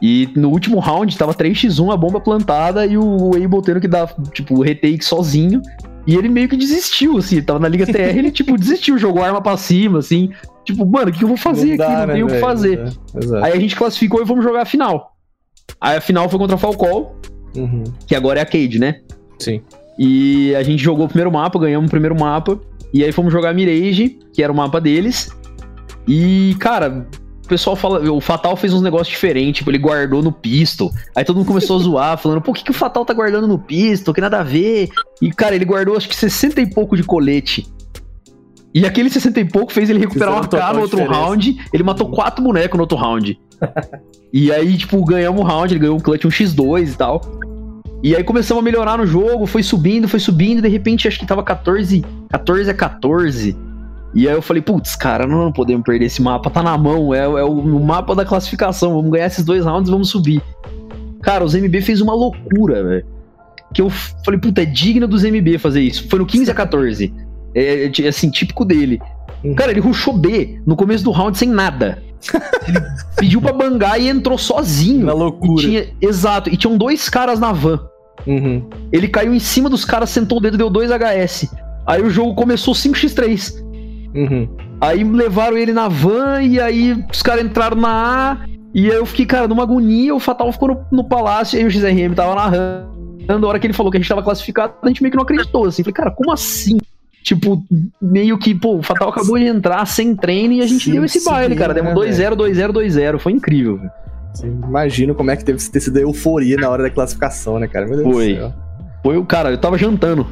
E no último round tava 3x1 a bomba plantada e o Weibo tendo que dar, tipo, retake sozinho. E ele meio que desistiu, assim, tava na Liga TR, ele, tipo, desistiu, jogou arma pra cima, assim. Tipo, mano, o que eu vou fazer Não aqui? dá, não né, tenho o que velho? fazer. É. Aí a gente classificou e fomos jogar a final. Aí a final foi contra a Falcol, Uhum. que agora é a Cade, né? Sim. E a gente jogou o primeiro mapa, ganhamos o primeiro mapa. E aí fomos jogar Mirage, que era o mapa deles. E, cara, o pessoal fala. O Fatal fez uns negócios diferentes, tipo, ele guardou no pistol. Aí todo mundo começou a zoar, falando, pô, o que, que o Fatal tá guardando no pistol? Que nada a ver. E, cara, ele guardou acho que 60 e pouco de colete. E aquele 60 e pouco fez ele recuperar uma K no outro diferença. round. Ele matou quatro bonecos no outro round. e aí, tipo, ganhamos o round, ele ganhou um clutch, um X2 e tal. E aí começamos a melhorar no jogo, foi subindo, foi subindo, de repente acho que tava 14, 14 a 14. E aí eu falei, putz, cara, não podemos perder esse mapa, tá na mão, é, é o, mapa da classificação, vamos ganhar esses dois rounds e vamos subir. Cara, os MB fez uma loucura, velho. Que eu falei, puta, é digno dos MB fazer isso. Foi no 15 a 14. É, é, ti- assim, típico dele. Uhum. Cara, ele rushou B no começo do round sem nada. Ele pediu pra bangar e entrou sozinho. Na E loucura. tinha, exato, e tinham dois caras na van. Uhum. Ele caiu em cima dos caras, sentou o dedo, deu 2 HS. Aí o jogo começou 5x3. Uhum. Aí levaram ele na van e aí os caras entraram na A. E aí eu fiquei, cara, numa agonia. O Fatal ficou no, no palácio e aí o XRM tava narrando. A hora que ele falou que a gente tava classificado, a gente meio que não acreditou. Assim, falei, cara, como assim? Tipo, meio que, pô, o Fatal acabou de entrar sem treino e a gente Sim, deu esse sim, baile, cara. Demos 2-0, 2-0, 2-0. Foi incrível, velho. Imagino como é que deve ter sido a euforia na hora da classificação, né, cara? Meu Deus Foi. do céu. Foi o cara, eu tava jantando.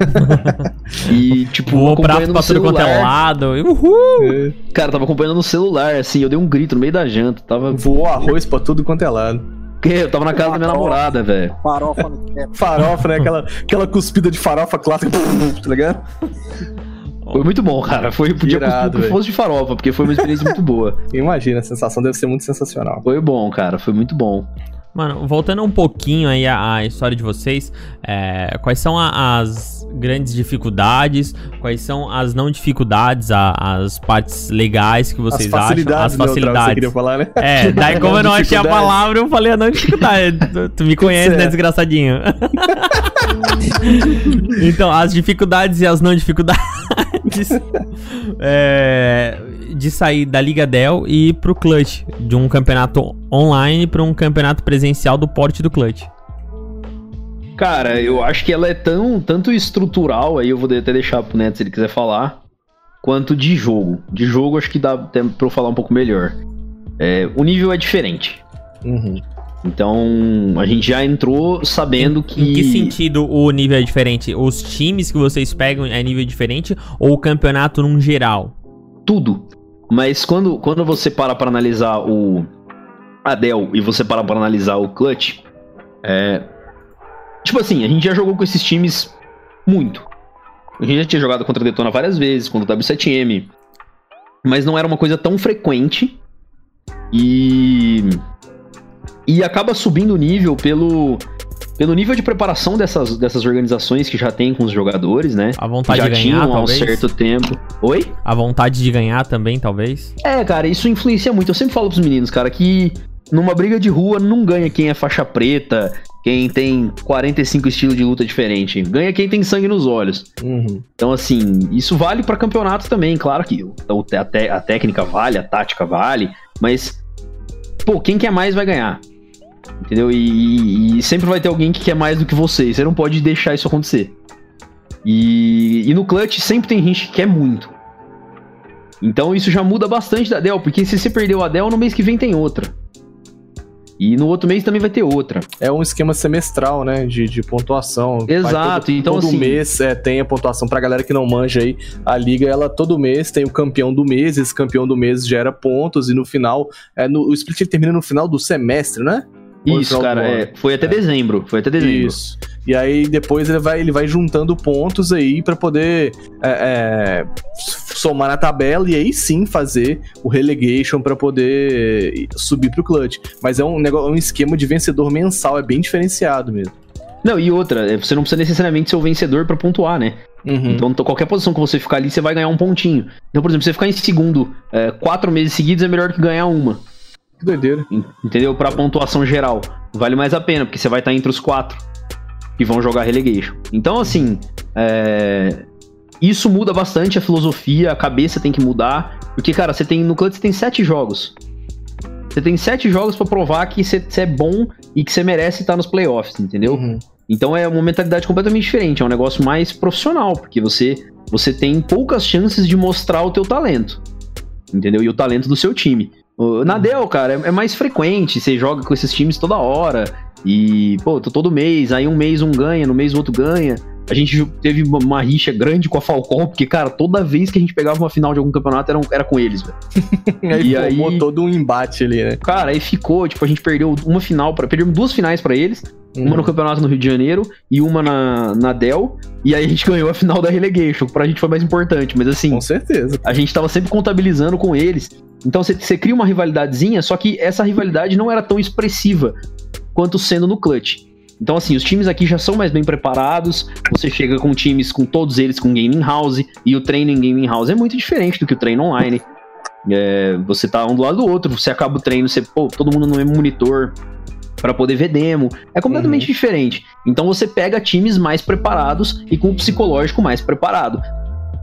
e, tipo, Voou prato acompanhando pra no tudo quanto é celular. lado. Uhul! Cara, tava acompanhando no celular, assim, eu dei um grito no meio da janta. Tava. Voou arroz pra tudo quanto é lado. Eu tava na casa da minha namorada, velho. Farofa no cap. Farofa, né? Aquela, aquela cuspida de farofa clássica, tá ligado? Foi muito bom, cara. Foi, podia Irado, que fosse de farofa, porque foi uma experiência muito boa. Imagina, a sensação deve ser muito sensacional. Foi bom, cara. Foi muito bom. Mano, voltando um pouquinho aí à, à história de vocês, é, quais são a- as grandes dificuldades, quais são as não dificuldades, a- as partes legais que vocês as facilidades, acham, as né, Otávio, que você facilidades. falar, né? É, daí como eu não achei a palavra, eu falei a não dificuldade. Tu, tu me conhece, né, desgraçadinho? então, as dificuldades e as não dificuldades é, de sair da Liga Dell e ir pro Clutch, de um campeonato online para um campeonato presencial do porte do Clutch. Cara, eu acho que ela é tão tanto estrutural, aí eu vou até deixar pro Neto se ele quiser falar, quanto de jogo. De jogo acho que dá até pra eu falar um pouco melhor. É, o nível é diferente. Uhum. Então, a gente já entrou sabendo que. Em que sentido o nível é diferente? Os times que vocês pegam é nível diferente ou o campeonato num geral? tudo. Mas quando, quando você para pra analisar o Adel e você para pra analisar o Clutch, é. Tipo assim, a gente já jogou com esses times muito. A gente já tinha jogado contra a Detona várias vezes, contra o W7M. Mas não era uma coisa tão frequente. E. E acaba subindo o nível pelo. Pelo nível de preparação dessas, dessas organizações que já tem com os jogadores, né? A vontade já de ganhar, tinham há um talvez? certo tempo. Oi? A vontade de ganhar também, talvez? É, cara, isso influencia muito. Eu sempre falo pros meninos, cara, que numa briga de rua não ganha quem é faixa preta, quem tem 45 estilos de luta diferente. Ganha quem tem sangue nos olhos. Uhum. Então, assim, isso vale pra campeonatos também. Claro que a, te- a técnica vale, a tática vale, mas, pô, quem quer mais vai ganhar. Entendeu? E, e- sempre vai ter alguém que quer mais do que você. Você não pode deixar isso acontecer. E, e no clutch sempre tem gente que quer muito. Então isso já muda bastante da Dell, porque se você perdeu a Dell, no mês que vem tem outra. E no outro mês também vai ter outra. É um esquema semestral, né? De, de pontuação. Exato, todo, então, todo assim- mês é, tem a pontuação. Pra galera que não manja aí, a liga, ela todo mês tem o campeão do mês. Esse campeão do mês gera pontos. E no final, é, no, o split ele termina no final do semestre, né? Isso, cara, é, foi até dezembro. Foi até dezembro. Isso. E aí depois ele vai, ele vai juntando pontos aí pra poder é, é, somar na tabela e aí sim fazer o relegation pra poder subir pro clutch. Mas é um negócio, um esquema de vencedor mensal, é bem diferenciado mesmo. Não, e outra, é, você não precisa necessariamente ser o vencedor pra pontuar, né? Uhum. Então, qualquer posição que você ficar ali, você vai ganhar um pontinho. Então, por exemplo, você ficar em segundo é, quatro meses seguidos é melhor que ganhar uma. Que doideira. en- Entendeu? Pra pontuação geral. Vale mais a pena, porque você vai estar entre os quatro que vão jogar relegation. Então, assim, é, isso muda bastante a filosofia, a cabeça tem que mudar. Porque, cara, você tem no clutch você tem sete jogos. Você tem sete jogos pra provar que você, você é bom e que você merece estar nos playoffs, entendeu? Uhum. Então é uma mentalidade completamente diferente, é um negócio mais profissional, porque você você tem poucas chances de mostrar o teu talento. Entendeu? E o talento do seu time. Nadel, cara, é, é mais frequente, você joga com esses times toda hora e, pô, todo mês, aí um mês um ganha, no mês o outro ganha. A gente teve uma, rixa grande com a Falcon, porque, cara, toda vez que a gente pegava uma final de algum campeonato era, era com eles, velho. Aí E formou aí- todo um embate ali, né? Cara, aí ficou, tipo, a gente perdeu uma final, pra, perdemos duas finais pra eles, Uhum. uma no campeonato no Rio de Janeiro e uma na, na Dell. E aí a gente ganhou a final da relegation, que pra gente foi mais importante. Mas assim, Com certeza. a gente tava sempre contabilizando com eles. Então você cria uma rivalidadezinha, só que essa rivalidade não era tão expressiva quanto sendo no clutch. Então, assim, os times aqui já são mais bem preparados. Você chega com times, com todos eles com gaming house, e o treino em gaming house é muito diferente do que o treino online. É, você tá um do lado do outro, você acaba o treino, você, pô, todo mundo no mesmo monitor para poder ver demo. É completamente diferente. Então você pega times mais preparados e com o psicológico mais preparado.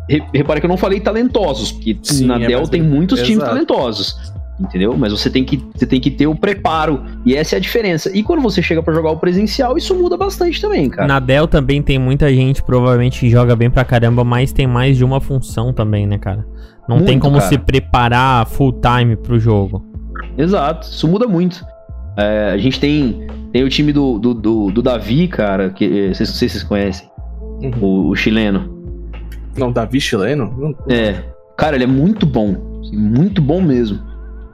Re- Repara que eu não falei talentosos, porque Sim, na é Dell tem muitos times exato. talentosos. Entendeu? Mas você tem, que, você tem que ter o preparo. E essa é a diferença. E quando você chega pra jogar o presencial, isso muda bastante também, cara. Na Dell também tem muita gente, provavelmente, que joga bem pra caramba, mas tem mais de uma função também, né, cara? Não tem Muito, como cara. se preparar full time pro jogo. Exato, isso muda muito. É, a gente tem, tem o time do, do, do, do Davi, cara, que eh, vocês, não sei se vocês conhecem, Uhum. o, o chileno. Não, Davi chileno? É, cara, ele é muito bom, muito bom mesmo.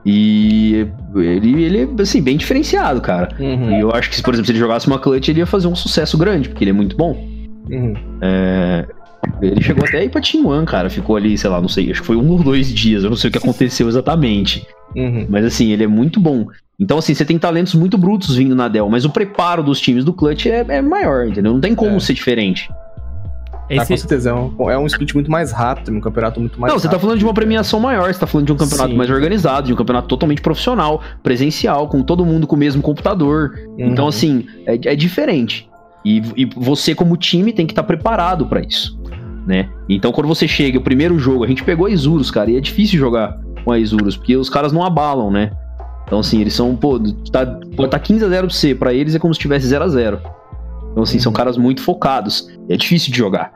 E ele, ele é, assim, bem diferenciado, cara. Uhum. E eu acho que, por exemplo, se ele jogasse uma clutch, ele ia fazer um sucesso grande, porque ele é muito bom. Uhum. É, ele chegou até aí pra Team One, cara. Ficou ali, sei lá, não sei, acho que foi um ou dois dias, eu não sei o que aconteceu exatamente. Uhum. Mas assim, ele é muito bom. Então, assim, você tem talentos muito brutos vindo na Dell, mas o preparo dos times do Clutch é, é maior, entendeu? Não tem como É. ser diferente. Ah, Esse, com certeza, é um, é um split muito mais rápido, um campeonato muito mais não, você tá falando de uma premiação maior, você tá falando de um campeonato Sim. mais organizado, de um campeonato totalmente profissional, presencial, com todo mundo com o mesmo computador. Uhum. Então, assim, é, é diferente. E, e você, como time, tem que estar preparado pra isso, né? Então, quando você chega, o primeiro jogo, a gente pegou a Isurus, cara, e é difícil jogar com a Isurus, porque os caras não abalam, né? Então, assim, eles são, pô, tá, pô, tá 15 a 0 pra você, pra eles é como se tivesse 0 a 0 Então, assim, são Uhum. caras muito focados. É difícil de jogar.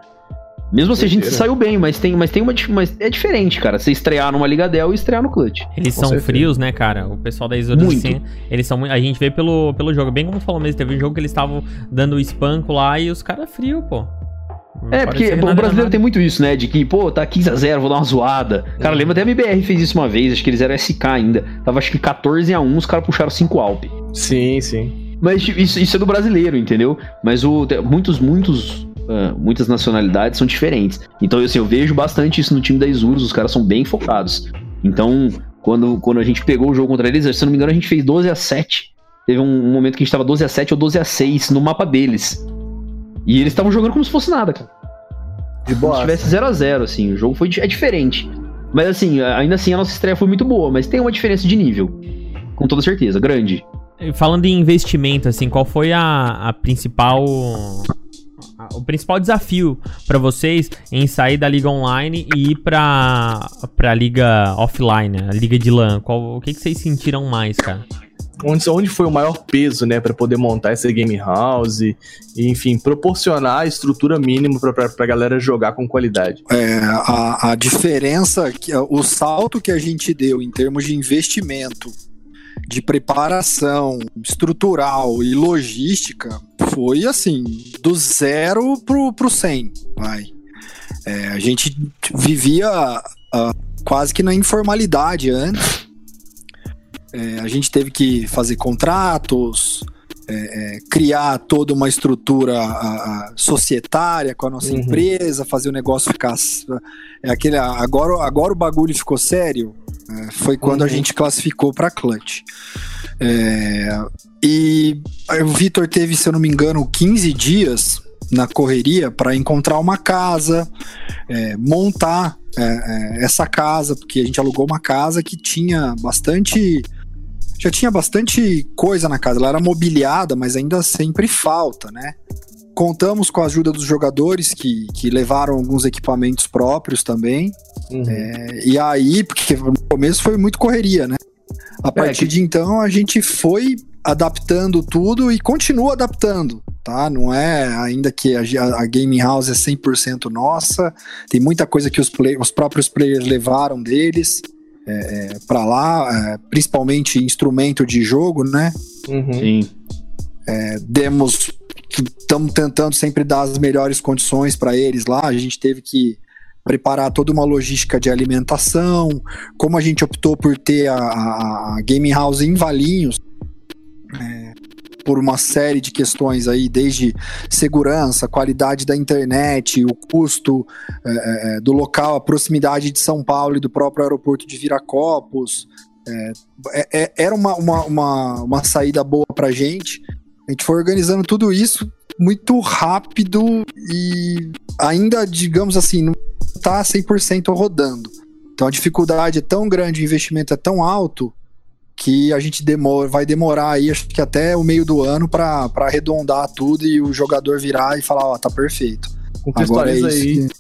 Mesmo assim, a gente saiu bem, mas tem, mas tem uma. Mas é diferente, cara. Você estrear numa Liga Dell e estrear no Clutch. eles com são certeza. frios, né, cara? O pessoal da Isurus, assim, eles são muito... A gente vê pelo, pelo jogo, bem como tu falou mesmo, teve um jogo que eles estavam dando espanco lá e os caras frios, pô. Não É, porque que o era brasileiro tem muito isso, né? De que, pô, tá 15 a 0 vou dar uma zoada. Cara, lembra até a MBR fez isso uma vez, acho que eles eram SK ainda. Tava acho que 14 a 1 os caras puxaram 5 Alp. Sim, sim. Mas isso, isso é do brasileiro, entendeu? Mas o, muitos, muitos. ah, muitas nacionalidades são diferentes. Então, assim, eu vejo bastante isso no time da Isurus, os caras são bem focados. Então, quando, quando a gente pegou o jogo contra eles, se eu não me engano, a gente fez 12 a 7 Teve um momento que a gente tava 12 a 7 ou 12 a 6 no mapa deles. E eles estavam jogando como se fosse nada, cara. De boa. se tivesse 0 a 0 assim, o jogo foi é diferente. Mas assim, ainda assim a nossa estreia foi muito boa, mas tem uma diferença de nível. Com toda certeza, grande. E Falando em investimento, assim, qual foi a, a principal. a- o principal desafio pra vocês em sair da liga online e ir pra, pra liga offline, né? a liga de LAN? Qual, o que, que vocês sentiram mais, cara? Onde, onde foi o maior peso, né, Pra poder montar essa game house e, enfim, proporcionar a estrutura mínima pra, pra, pra galera jogar com qualidade. É, a, a diferença, que, o salto que a gente deu em termos de investimento de preparação estrutural e logística foi assim, do zero pro, pro 100, vai. É, a gente vivia ah, quase que na informalidade antes. É, a gente teve que fazer contratos, é, é, criar toda uma estrutura a, a, societária com a nossa Uhum. empresa, fazer o negócio ficar. É aquele, agora, agora o bagulho ficou sério. É, foi quando a Uhum. gente classificou para Clutch. É, e o Vitor teve, se eu não me engano, 15 dias na correria para encontrar uma casa, é, montar é, é, essa casa, porque a gente alugou uma casa que tinha bastante. Já tinha bastante coisa na casa. Ela era mobiliada, mas ainda sempre falta, né? Contamos com a ajuda dos jogadores que, que levaram alguns equipamentos próprios também. Uhum. É, e aí, porque no começo foi muito correria, né? A partir que- de então a gente foi adaptando tudo e continua adaptando, tá? Não é ainda que a, a Gaming House é 100% nossa, tem muita coisa que os, play- os próprios players levaram deles é, é, para lá, é, principalmente instrumento de jogo, né? Uhum. Sim. Demos estamos tentando sempre dar as melhores condições para eles lá. A gente teve que preparar toda uma logística de alimentação. Como a gente optou por ter a, a, Gaming House em Valinhos, é, por uma série de questões aí, desde segurança, qualidade da internet, o custo é, é, do local, a proximidade de São Paulo e do próprio aeroporto de Viracopos. É, é, é, era uma, uma, uma, uma saída boa pra gente. A gente foi organizando tudo isso muito rápido e ainda, digamos assim, não tá 100% rodando. Então a dificuldade é tão grande, o investimento é tão alto que a gente demora, vai demorar aí, acho que até o meio do ano para arredondar tudo e o jogador virar e falar, ó, tá perfeito. É Contextualiza isso aí. que-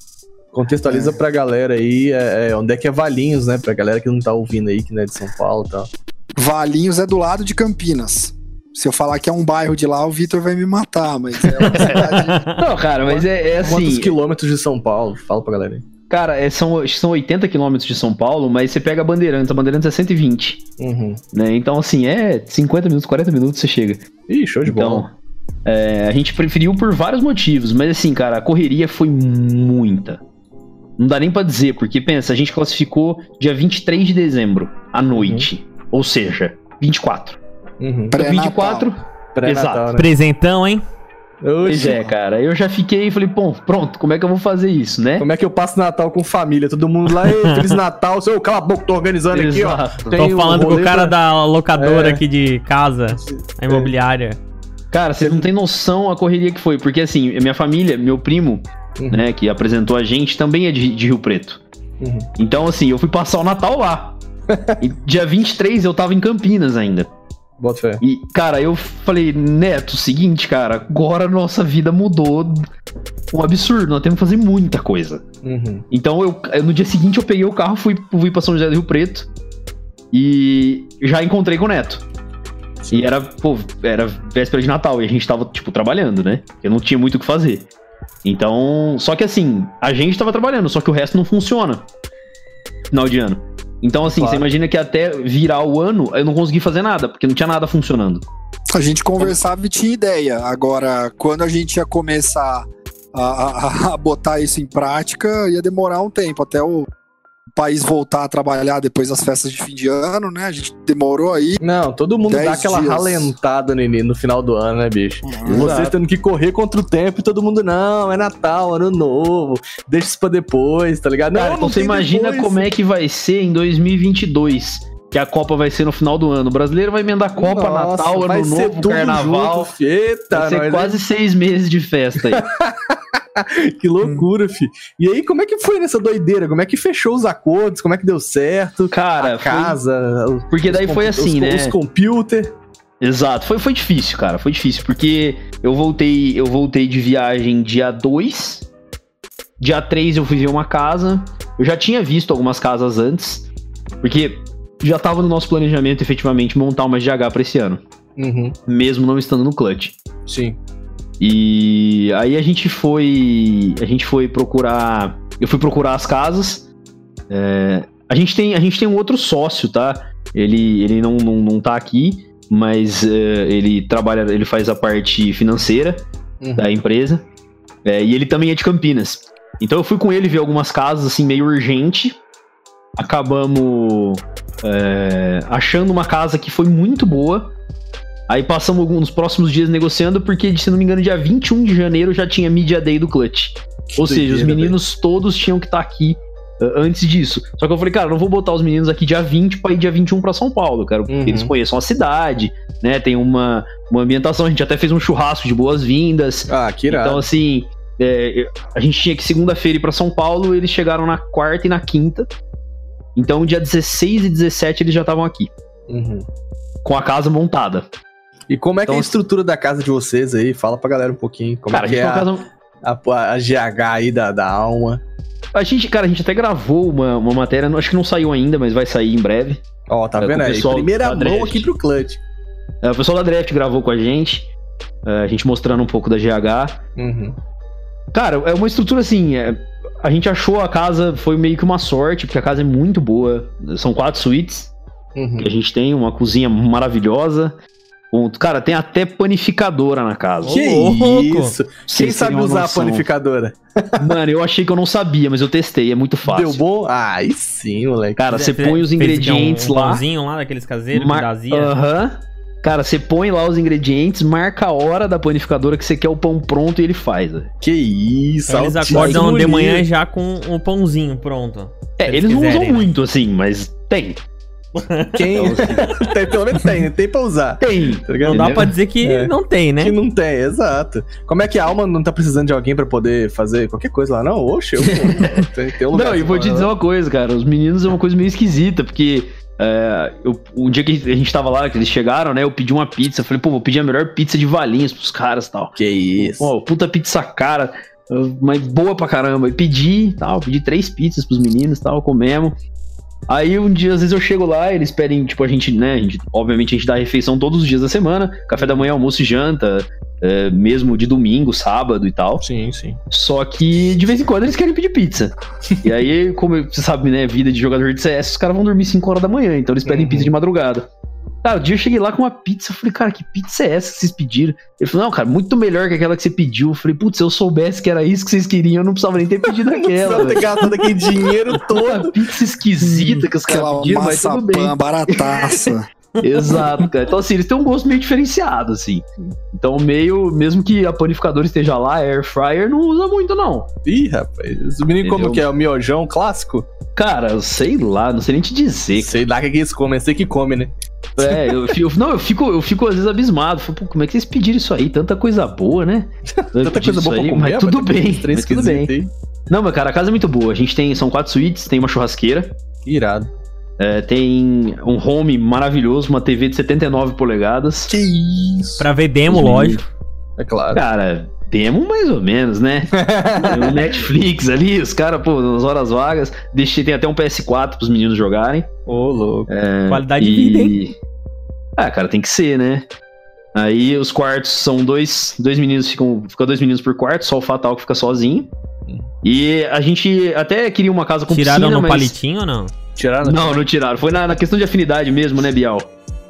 Contextualiza pra galera aí é, é, onde é que é Valinhos, né? Pra galera que não tá ouvindo aí, que não é de São Paulo e tal. Valinhos é do lado de Campinas. Se eu falar que é um bairro de lá, o Vitor vai me matar, mas é uma cidade. Não, cara, mas é, é Quantos assim. quilômetros de São Paulo? Fala pra galera aí. Cara, é, são, acho que são 80 quilômetros de São Paulo, mas você pega a Bandeirantes, a Bandeirantes é 120, Uhum. né? Então, assim, é 50 minutos, 40 minutos você chega. Ih, show de Então, bola. é, a gente preferiu por vários motivos, mas assim, cara, a correria foi muita. Não dá nem pra dizer, porque pensa, a gente classificou dia 23 de dezembro, à noite. Ou seja, 24. Uhum. Pré-natal. 24. Pré-natal, exato. né? Presentão, hein? Pois é, cara. Eu já fiquei e falei, bom, pronto, como é que eu vou fazer isso, né? Como é que eu passo Natal com família? Todo mundo lá, "Ei, Feliz Natal, seu cala a boca, tô organizando aqui, ó. Exato. Tem Tô um falando com o cara pra- da locadora É. aqui de casa, a imobiliária. Cara, vocês não têm noção a correria que foi, porque assim, minha família, meu primo, Uhum. né, que apresentou a gente, também é de, de Rio Preto. Uhum. Então, assim, eu fui passar o Natal lá. e dia 23 eu tava em Campinas ainda. Bota fé. E, cara, eu falei, Neto, seguinte, cara, agora a nossa vida mudou um absurdo, nós temos que fazer muita coisa. Uhum. Então, eu, eu- no dia seguinte eu peguei o carro, fui, fui pra São José do Rio Preto e já encontrei com o Neto. E era, pô, era véspera de Natal e a gente tava, tipo, trabalhando, né? Eu não tinha muito o que fazer. Então, só que assim, a gente tava trabalhando, só que o resto não funciona. Final de ano. Então, assim, Claro. você imagina que até virar o ano eu não consegui fazer nada, porque não tinha nada funcionando. A gente conversava e tinha ideia. Agora, quando a gente ia começar a, a- a botar isso em prática, ia demorar um tempo até o país voltar a trabalhar depois das festas de fim de ano, né? A gente demorou aí. Não, todo mundo dá aquela dias. ralentada no, no final do ano, né, bicho? Uhum. Vocês tendo que correr contra o tempo e todo mundo, não, é Natal, ano novo, deixa isso pra depois, tá ligado? Não, Cara, não então você imagina depois. como é que vai ser em 2022. Que a Copa vai ser no final do ano. O brasileiro vai emendar Copa, Nossa, Natal, Ano Novo, Carnaval. Junto. Eita, vai ser quase seis meses de festa aí. Que loucura, fi. E aí, como é que foi nessa doideira? Como é que fechou os acordos? Como é que deu certo? Cara, a foi- casa, os- porque daí foi assim, os, né? Os computer. Exato, foi, foi difícil, cara. Foi difícil, porque eu voltei, eu voltei de viagem dia 2. Dia 3 eu fui ver uma casa. Eu já tinha visto algumas casas antes. Porque já tava no nosso planejamento efetivamente montar uma GH pra esse ano. Uhum, Mesmo não estando no clutch. sim. E aí a gente foi. A gente foi procurar. Eu fui procurar as casas. É, a, gente tem, a gente tem um outro sócio, tá? Ele, ele não, não, não tá aqui, mas eh, ele trabalha, ele faz a parte financeira Uhum. da empresa. É, e ele também é de Campinas. Então eu fui com ele ver algumas casas, assim, meio urgente. Acabamos é, achando uma casa que foi muito boa. Aí passamos alguns próximos dias negociando, porque, se não me engano, dia 21 de janeiro já tinha Media Day do Clutch. Ou seja, os meninos todos tinham que estar aqui uh, antes disso. Só que eu falei, cara, não vou botar os meninos aqui dia 20 pra ir dia 21 pra São Paulo. Quero Uhum. que eles conheçam a cidade, né? Tem uma, uma ambientação. A gente até fez um churrasco de boas-vindas. Ah, que irado. Então, assim, é, a gente tinha que segunda-feira ir pra São Paulo, eles chegaram na quarta e na quinta. Então, dia 16 e 17 eles já estavam aqui, Uhum. com a casa montada. E como é que é Então, a estrutura da casa de vocês aí? Fala pra galera um pouquinho. Como cara, é a que é a, casa. a, a GH aí da, da alma? A gente, cara, a gente até gravou uma, uma matéria, acho que não saiu ainda, mas vai sair em breve. Ó, tá É, vendo aí? Primeira mão aqui pro clutch. É, o pessoal da Draft gravou com a gente, é, a gente mostrando um pouco da GH. Uhum. Cara, é uma estrutura assim. é, a gente achou a casa, foi meio que uma sorte, porque a casa é muito boa. São quatro suítes Uhum. que a gente tem, uma cozinha maravilhosa. Um- cara, tem até panificadora na casa. Que louco. isso? Quem sabe usar a panificadora? Mano, eu achei que eu não sabia, mas eu testei, é muito fácil. Deu bom? Ah, aí sim, moleque. Cara, você põe os ingredientes um, um lá. pãozinho lá, daqueles caseiros, mar-. Aham. Cara, você põe lá os ingredientes, marca a hora da panificadora que você quer o pão pronto e ele faz. Que isso, Então eles acordam de manhã já com o pãozinho pronto. É, eles, eles não usam né? muito assim, mas tem. Quem... Então, assim, tem, pelo menos tem, tem pra usar. tem. Tá? Não dá Entendeu? pra dizer que É. não tem, né? Que não tem, exato. Como é que a alma não tá precisando de alguém pra poder fazer qualquer coisa lá? Não, oxe, eu tem, tem um lugar Não, e vou te dizer uma coisa, cara. Os meninos é uma coisa meio esquisita, porque é, eu, um dia que a gente tava lá, que eles chegaram, né? Eu pedi uma pizza. Falei, pô, vou pedir a melhor pizza de Valinhos pros caras e tal. Que isso. Pô, puta pizza cara, mas boa pra caramba. E pedi tal, pedi três pizzas pros meninos e tal, comemos. Aí um dia, às vezes eu chego lá, eles pedem, tipo, a gente, né? A gente, obviamente a gente dá refeição todos os dias da semana, café da manhã, almoço e janta, é, mesmo de domingo, sábado e tal. Sim, sim. Só que de vez em quando eles querem pedir pizza. e aí, como você sabe, né, vida de jogador de CS, os caras vão dormir 5 horas da manhã, então eles pedem Uhum. pizza de madrugada. Cara, o dia eu cheguei lá com uma pizza, eu falei, cara, que pizza é essa que vocês pediram? Ele falou, não, cara, muito melhor que aquela que você pediu. Eu falei, putz, se eu soubesse que era isso que vocês queriam, eu não precisava nem ter pedido aquela. Precisava ter gastado aquele dinheiro todo. Uma pizza esquisita que os caras pediram, mas tudo bem. barataça. Exato, cara. Então, assim, eles têm um gosto meio diferenciado, assim. Então, meio, mesmo que a panificadora esteja lá, a air fryer não usa muito, não. Ih, rapaz. O menino como que é? O miojão clássico? Cara, eu sei lá, não sei nem te dizer. Sei lá o que que eles comem, sei que come, né? É, eu fico, não, eu fico, eu fico às vezes abismado. Falo, Pô, como é que vocês pediram isso aí? Tanta coisa boa, né? Tanta coisa boa pra comer, mas tudo bem, mas tudo bem. aí. Não, mas cara, a casa é muito boa. A gente tem, são quatro suítes, tem uma churrasqueira, Irado. é, tem um home maravilhoso, uma TV de 79 polegadas. Que isso. Pra ver demo, lógico. É claro. Cara, demo mais ou menos, né? O Netflix ali, os caras, pô, nas horas vagas. Deixei, tem até um PS4 pros meninos jogarem. Ô, louco. Qualidade de E- vida, hein? Ah, cara, tem que ser, né? Aí os quartos são dois, dois meninos, ficam, fica dois meninos por quarto, só o Fatal que fica sozinho. E a gente até queria uma casa com Tiraram piscina, no mas... palitinho ou não? Tiraram. Não, não tiraram. Foi na, na questão de afinidade mesmo, né, Bial?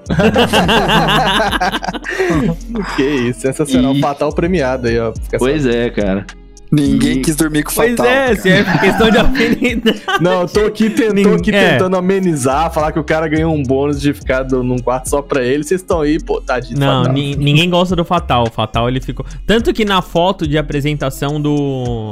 Que isso, sensacional. E- Fatal premiado aí, ó. Pois é, cara. Ninguém E- quis dormir com o Pois Fatal. é, cara. se é questão de afinidade. só- Não, eu tô aqui, ten- tô aqui É. tentando amenizar, falar que o cara ganhou um bônus de ficar do- num quarto só pra ele. Vocês estão aí, pô, tadinho. Não, ninguém gosta do Fatal. O Fatal ele ficou. Tanto que na foto de apresentação do.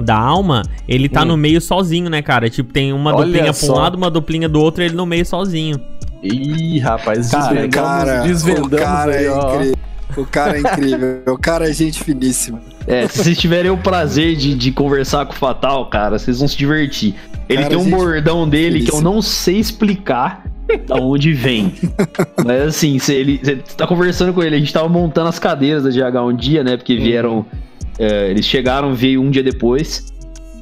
Da alma, ele tá Hum. no meio sozinho, né, cara? Tipo, tem uma Olha duplinha pra um só. lado, uma duplinha do outro, ele no meio sozinho. Ih, rapaz, Cara, cara, desvendamos o cara aí, é ó. incrível. O cara é incrível. o cara é gente finíssima. É, se vocês tiverem o prazer de, de conversar com o Fatal, cara, vocês vão se divertir. Ele Cara, tem um bordão dele que eu não sei explicar da onde vem. Mas assim, cê, ele, cê tá conversando com ele, a gente tava montando as cadeiras da GH um dia, né? Porque vieram. é, eles chegaram, veio um dia depois.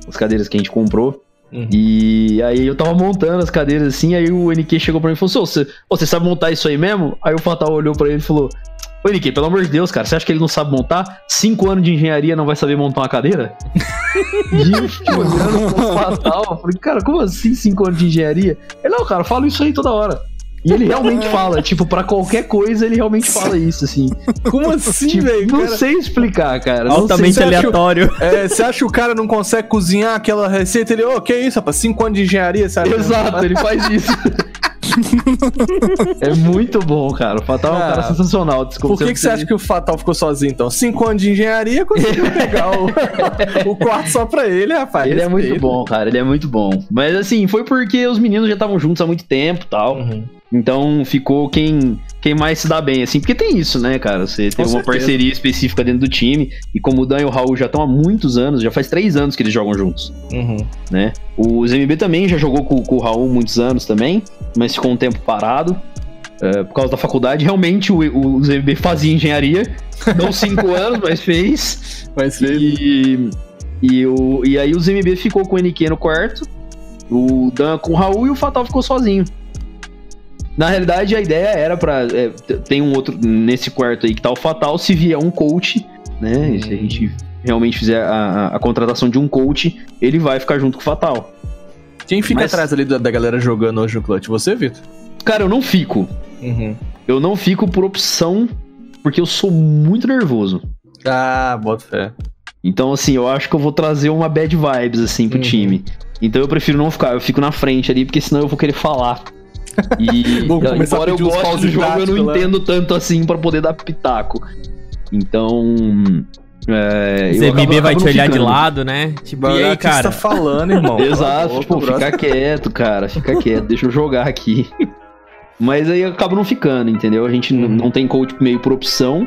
As cadeiras que a gente comprou. Uhum. E aí eu tava montando as cadeiras assim, aí o NQ chegou pra mim e falou: "Ô, você você sabe montar isso aí mesmo? Aí o Fatal olhou pra ele e falou: Ô NQ, pelo amor de Deus, cara, você acha que ele não sabe montar? Cinco anos de engenharia não vai saber montar uma cadeira? e eu fiquei olhando pro Fatal, falei, cara, como assim cinco anos de engenharia? Ele, não, cara, eu falo isso aí toda hora. E ele realmente fala, tipo, pra qualquer coisa ele realmente fala isso, assim. Como assim, Tipo, velho? não Cara, sei explicar, cara. Altamente você acha- aleatório. É, você acha que o cara não consegue cozinhar aquela receita? Ele, ô, que isso, rapaz? Cinco anos de engenharia, você acha? que- Exato, ele faz isso. é muito bom, cara. O Fatal é um cara sensacional. Desculpa, Por que, que você acha que o Fatal ficou sozinho, então? Cinco anos de engenharia, conseguiu pegar o, o quarto só pra ele, rapaz. Ele é muito bom, cara. Ele é muito bom. Mas assim, foi porque os meninos já estavam juntos há muito tempo e tal. Uhum. Então ficou quem, quem mais se dá bem, assim. Porque tem isso, né, cara? Você tem uma certeza. parceria específica dentro do time. E como o Dan e o Raul já estão há muitos anos, já faz três anos que eles jogam juntos, Uhum. né? O ZMB também já jogou com, com o Raul muitos anos também, mas ficou um tempo parado. é, por causa da faculdade, realmente o, o ZMB fazia engenharia, não cinco anos, mas fez. Mas ele. E, e, o, e aí o ZMB ficou com o NQ no quarto, o Dan com o Raul e o Fatal ficou sozinho. Na realidade, a ideia era pra. é, tem um outro. Nesse quarto aí que tá o Fatal, se vier um coach, né? e Se a gente realmente fizer a, a- a contratação de um coach, ele vai ficar junto com o Fatal. Quem fica Mas- atrás ali da, da galera jogando hoje no Clutch? Você, Vitor? Cara, eu não fico. Uhum. Eu não fico por opção, porque eu sou muito nervoso. Ah, bota fé. Então, assim, eu acho que eu vou trazer uma bad vibes, assim, pro Uhum. time. Então eu prefiro não ficar, eu fico na frente ali, porque senão eu vou querer falar. E começar embora eu goste do jogo, eu não lá. entendo tanto assim pra poder dar pitaco. Então. É, acabo- ZMB vai te olhar de lado, né? Tipo, e aí, o que você cara? tá falando, irmão? Exato, tipo, fica quieto, cara, fica quieto, deixa eu jogar aqui. Mas aí eu acabo não ficando, entendeu? A gente Uhum. não tem coach meio por opção.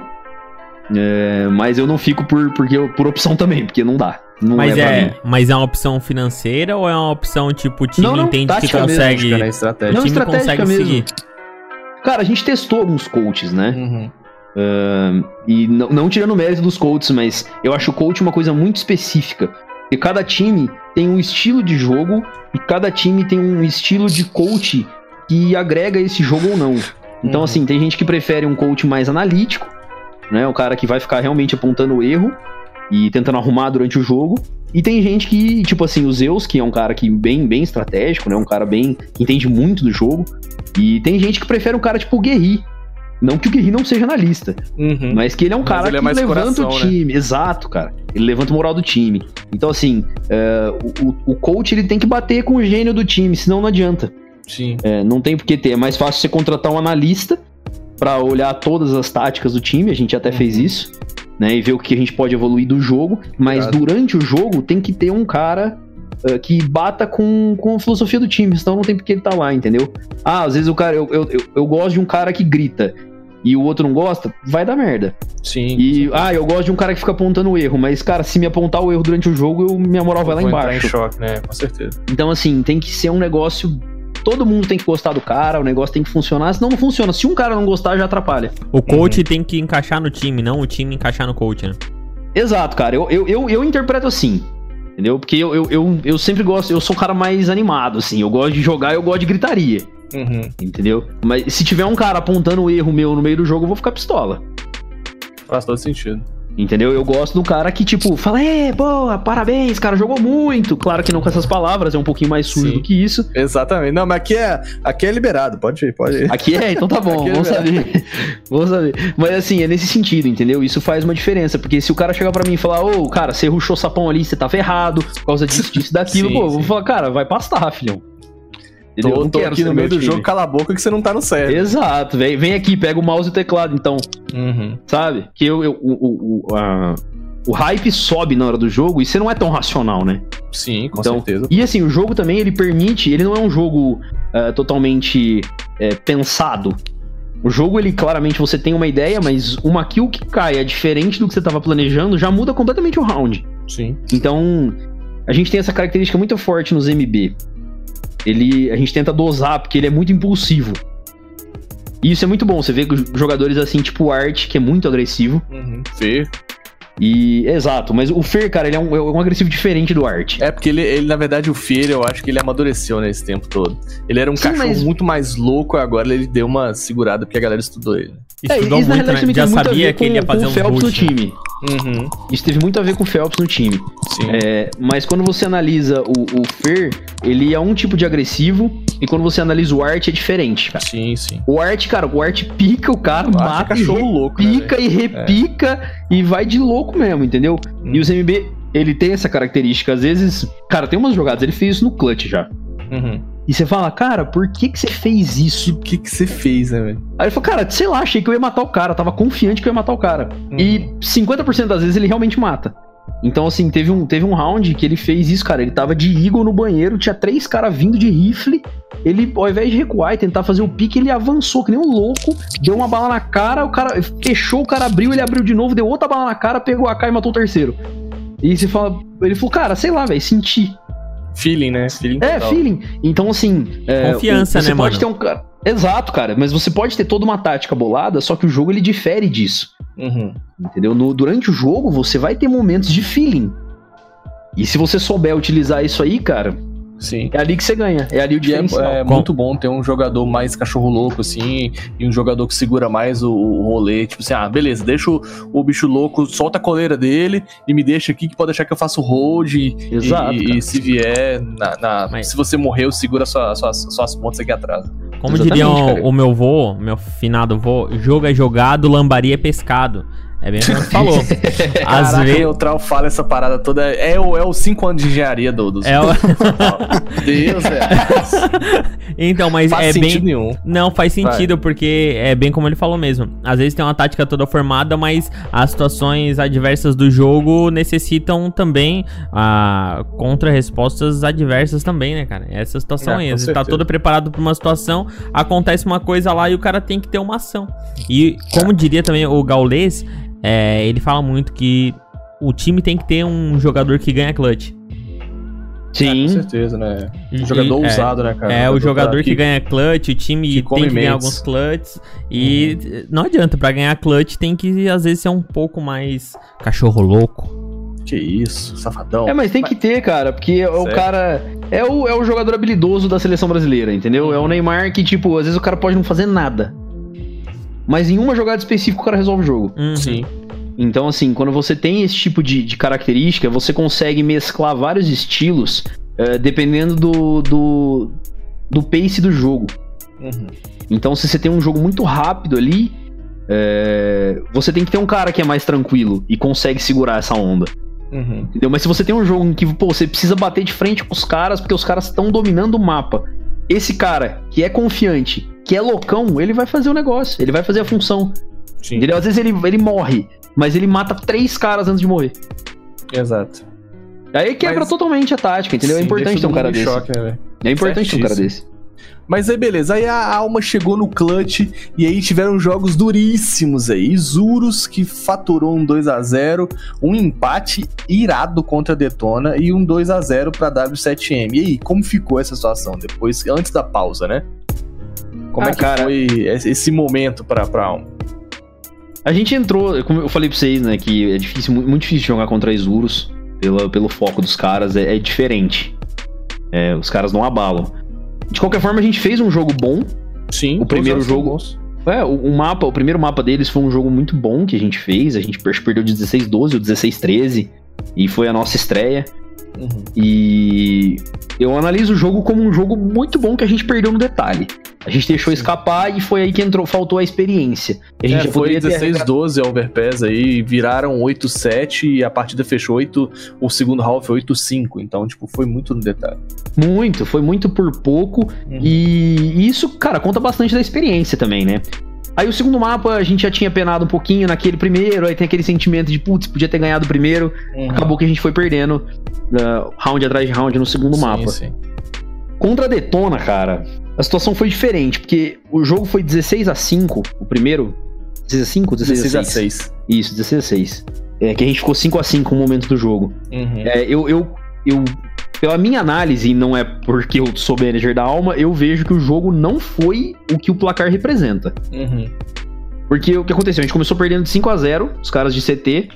é, mas eu não fico por, porque eu- por opção também, porque não dá. Não Mas é, é, mas é uma opção financeira ou é uma opção tipo o time Não, não, entende que tática mesmo, consegue, Cara, é estratégia. o Não, time estratégica consegue mesmo. seguir? Cara, a gente testou alguns coaches, né? Uhum. Ahn, e não, não tirando o mérito dos coaches, mas eu acho o coach uma coisa muito específica. Porque cada time tem um estilo de jogo e cada time tem um estilo de coach que agrega esse jogo ou não. Então, Uhum. assim, tem gente que prefere um coach mais analítico, né? O cara que vai ficar realmente apontando o erro e tentando arrumar durante o jogo. E tem gente que, tipo assim, o Zeus, que é um cara que bem, bem estratégico, né? Um cara bem. que entende muito do jogo. E tem gente que prefere um cara tipo o Guerri. Não que o Guerri não seja analista, Uhum. mas que ele é um cara é que levanta coração, o né? time. Exato, cara. Ele levanta o moral do time. Então, assim, é, o, o- coach ele tem que bater com o gênio do time, senão não adianta. Sim. É, não tem por que ter. É mais fácil você contratar um analista pra olhar todas as táticas do time. A gente até fez isso. Né, e ver o que a gente pode evoluir do jogo. Mas durante o jogo tem que ter um cara é, que bata com, com a filosofia do time. Senão não tem por que ele tá lá, entendeu? Ah, às vezes o cara. Eu, eu, eu, eu gosto de um cara que grita. E o outro não gosta, vai dar merda. Sim. E, ah, eu gosto de um cara que fica apontando o erro, mas, cara, se me apontar o erro durante o jogo, eu, minha moral vai lá embaixo. em choque, né? Com certeza. Então, assim, tem que ser um negócio. Todo mundo tem que gostar do cara, o negócio tem que funcionar, senão não funciona. Se um cara não gostar, já atrapalha. O Uhum. coach tem que encaixar no time, não o time encaixar no coach, né? Exato, cara. Eu, eu, eu, eu interpreto assim. Entendeu? Porque eu, eu, eu, eu sempre gosto, eu sou um cara mais animado, assim. Eu gosto de jogar, eu gosto de gritaria. Uhum. Entendeu? Mas se tiver um cara apontando o erro meu no meio do jogo, eu vou ficar pistola. Faz todo sentido. Entendeu? Eu gosto do cara que, tipo, fala, é, boa, parabéns, cara, jogou muito. Claro que não com essas palavras, é um pouquinho mais sujo Sim. do que isso. Exatamente. Não, mas aqui é, aqui é liberado. Pode ir, pode ir. Aqui é, então tá bom, é vamos saber. vamos saber. Mas assim, é nesse sentido, entendeu? Isso faz uma diferença, porque se o cara chegar pra mim e falar, ô, cara, você ruxou sapão ali, você tava errado, por causa disso, disso, daquilo, Sim, pô, eu vou sim. falar, cara, vai pastar, filhão. Entendeu? Eu Tô, aqui no meio do time. jogo, cala a boca que você não tá no certo. Exato, vem, vem aqui, pega o mouse e o teclado, então, Uhum. sabe? Que eu, eu- o, o, a- o hype sobe na hora do jogo e você não é tão racional, né? Sim, com Então, certeza. E assim, o jogo também, ele permite, ele não é um jogo eh, totalmente eh, pensado. O jogo, ele claramente você tem uma ideia, mas uma kill que cai é diferente do que você estava planejando, já muda completamente o round. Sim. Então, a gente tem essa característica muito forte nos MB. Ele, a gente tenta dosar, porque ele é muito impulsivo. E isso é muito bom, você vê que jogadores assim, tipo o Art, que é muito agressivo. Uhum. Fê. E, exato, mas o Fer, cara, ele é um, é um agressivo diferente do Art. É porque ele, ele, na verdade, o Fear, eu acho que ele amadureceu nesse tempo todo. Ele era um Sim, cachorro mas- muito mais louco, agora ele deu uma segurada porque a galera estudou ele. Estudou É, muito, né? Já sabia que ele ia com- fazer um boot, né? time. Uhum. Isso teve muito a ver com o Phelps no time. É, mas quando você analisa o, o Fer, ele é um tipo de agressivo E quando você analisa o art, é diferente, cara. Sim, sim. O art, cara, o art pica o cara, O é mata e cachorro louco, né, repica e repica e vai de louco mesmo, entendeu? Hum. E os MB, ele tem essa característica. Às vezes, cara, tem umas jogadas, ele fez isso no clutch já. Uhum. E você fala, cara, por que que você fez isso? O que que você fez, né, velho? Aí ele falou, cara, sei lá, achei que eu ia matar o cara, tava confiante que eu ia matar o cara. Uhum. E 50% das vezes ele realmente mata. Então, assim, teve um, teve um round que ele fez isso, cara. Ele tava de Eagle no banheiro, tinha três caras vindo de rifle. Ele, ao invés de recuar e tentar fazer o pique, ele avançou que nem um louco, deu uma bala na cara, o cara fechou, o cara abriu, ele abriu de novo, deu outra bala na cara, pegou a AK e matou o terceiro. E você fala, ele falou, cara, sei lá, velho, senti. Feeling, né? Feeling É, total. feeling. Então, assim. é, Confiança, o- você né, pode mano? ter um cara. Exato, cara. Mas você pode ter toda uma tática bolada, só que o jogo ele difere disso. Uhum. Entendeu? No- durante o jogo, você vai ter momentos de feeling. E se você souber utilizar isso aí, cara, Sim. é ali que você ganha. É ali o E é, é Com- muito bom ter um jogador mais cachorro louco, assim, e um jogador que segura mais o, o rolê. Tipo assim, ah, beleza, deixa o, o bicho louco, solta a coleira dele e me deixa aqui que pode deixar que eu faço hold. E, Exato, e- e se vier, na, na- Mas- se você morreu, segura sua, suas, suas pontas aqui atrás. Como Exatamente, diria o, o meu vô, meu finado vô, jogo é jogado, lambaria é pescado. É bem como você falou. Às Caraca, vezes. o Trau fala essa parada toda. É o 5 é o cinco anos de engenharia do, dos. É o... Deus, velho. então, mas Faz é sentido bem. nenhum. Não, faz sentido, porque é bem como ele falou mesmo. Às vezes tem uma tática toda formada, mas as situações adversas do jogo necessitam também ah, contra-respostas adversas também, né, cara? Essa situação É, aí. vezes tá todo preparado pra uma situação, acontece uma coisa lá e o cara tem que ter uma ação. E como diria também o Gaules, é, ele fala muito que o time tem que ter um jogador que ganha clutch. Sim. Com certeza, né? E- Um jogador é, ousado, né, cara? É, o jogador cara que, ganha clutch, o time que tem que ganhar alguns clutches. E não adianta, pra ganhar clutch tem que às vezes ser um pouco mais cachorro louco. Que isso, safadão. É, mas tem que ter, cara, porque é o cara. É o, é o jogador habilidoso da seleção brasileira, entendeu? É o Neymar que, tipo, às vezes o cara pode não fazer nada. Mas em uma jogada específica o cara resolve o jogo. Uhum. Sim. Então, assim, quando você tem esse tipo de, de característica, você consegue mesclar vários estilos eh, dependendo do, do, do pace do jogo. Uhum. Então, se você tem um jogo muito rápido ali, eh, você tem que ter um cara que é mais tranquilo e consegue segurar essa onda. Uhum. Entendeu? Mas se você tem um jogo em que pô, você precisa bater de frente com os caras porque os caras estão dominando o mapa. Esse cara que é confiante, que é loucão, ele vai fazer o negócio, ele vai fazer a função. Sim. Entendeu? Às vezes ele, ele morre, mas ele mata três caras antes de morrer. Exato. Aí quebra Mas- totalmente a tática, entendeu? é Sim, importante deixa ter um cara desse. choque, né? É importante ter um cara desse. Mas aí, beleza. Aí a Alma chegou no clutch e aí tiveram jogos duríssimos aí. Isurus, que faturou um 2 a 0 um empate irado contra a Detona e um 2 a 0 pra W7M. E aí, como ficou essa situação depois, antes da pausa, né? Como Ah, é que cara. foi esse momento pra, pra Alma? A gente entrou, como eu falei pra vocês, né, que é difícil, mu- muito difícil jogar contra Isurus, pela, pelo foco dos caras, é, é diferente. É, os caras não abalam. De qualquer forma, a gente fez um jogo bom, Sim, O primeiro jogo-. É, o, o mapa, o primeiro mapa deles foi um jogo muito bom que a gente fez. A gente per- perdeu de 16-12 ou 16-13. E foi a nossa estreia. Uhum. E eu analiso o jogo como um jogo muito bom que a gente perdeu no detalhe. A gente deixou escapar e foi aí que entrou, faltou a experiência. A gente É, já foi poderia ter 16-12 a Overpass aí, viraram 8-7 e a partida fechou 8, o segundo half foi 8-5, então, tipo, foi muito no detalhe. Muito, foi muito por pouco. Uhum. E isso, cara, conta bastante da experiência também, né? Aí o segundo mapa a gente já tinha penado um pouquinho naquele primeiro, aí tem aquele sentimento de, putz, podia ter ganhado o primeiro. Uhum. Acabou que a gente foi perdendo uh, round atrás de round no segundo Sim, mapa. sim. Contra a Detona, cara, a situação foi diferente, porque o jogo foi 16 a 5 o primeiro. 16 a 5 16, 16 a a 6? 6. Isso, 16 a 6. É que a gente ficou 5 a 5 no momento do jogo. Uhum. É, eu, eu, eu, pela minha análise, e não é porque eu sou manager da alma, eu vejo que o jogo não foi o que o placar representa. Uhum. Porque o que aconteceu? A gente começou perdendo de 5 a 0 os caras de CT,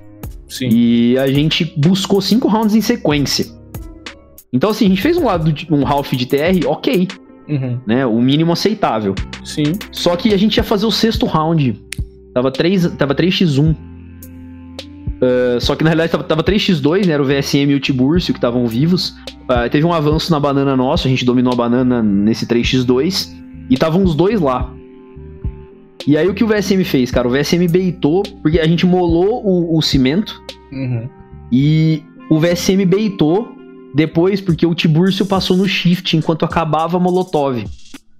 Sim. e a gente buscou 5 rounds em sequência. Então, assim, a gente fez um lado de um half de TR, ok, Uhum. né? O mínimo aceitável. Sim. Só que a gente ia fazer o sexto round. Tava 3, tava 3x1. Uh, só que na realidade tava, tava 3x2, né? Era o VSM e o Tiburcio que estavam vivos. Uh, teve um avanço na banana nosso, a gente dominou a banana nesse 3x2. E estavam os dois lá. E aí o que o VSM fez, cara? O VSM beitou, porque a gente molou o, o cimento. Uhum. E o VSM beitou depois porque o Tiburcio passou no shift enquanto acabava a Molotov.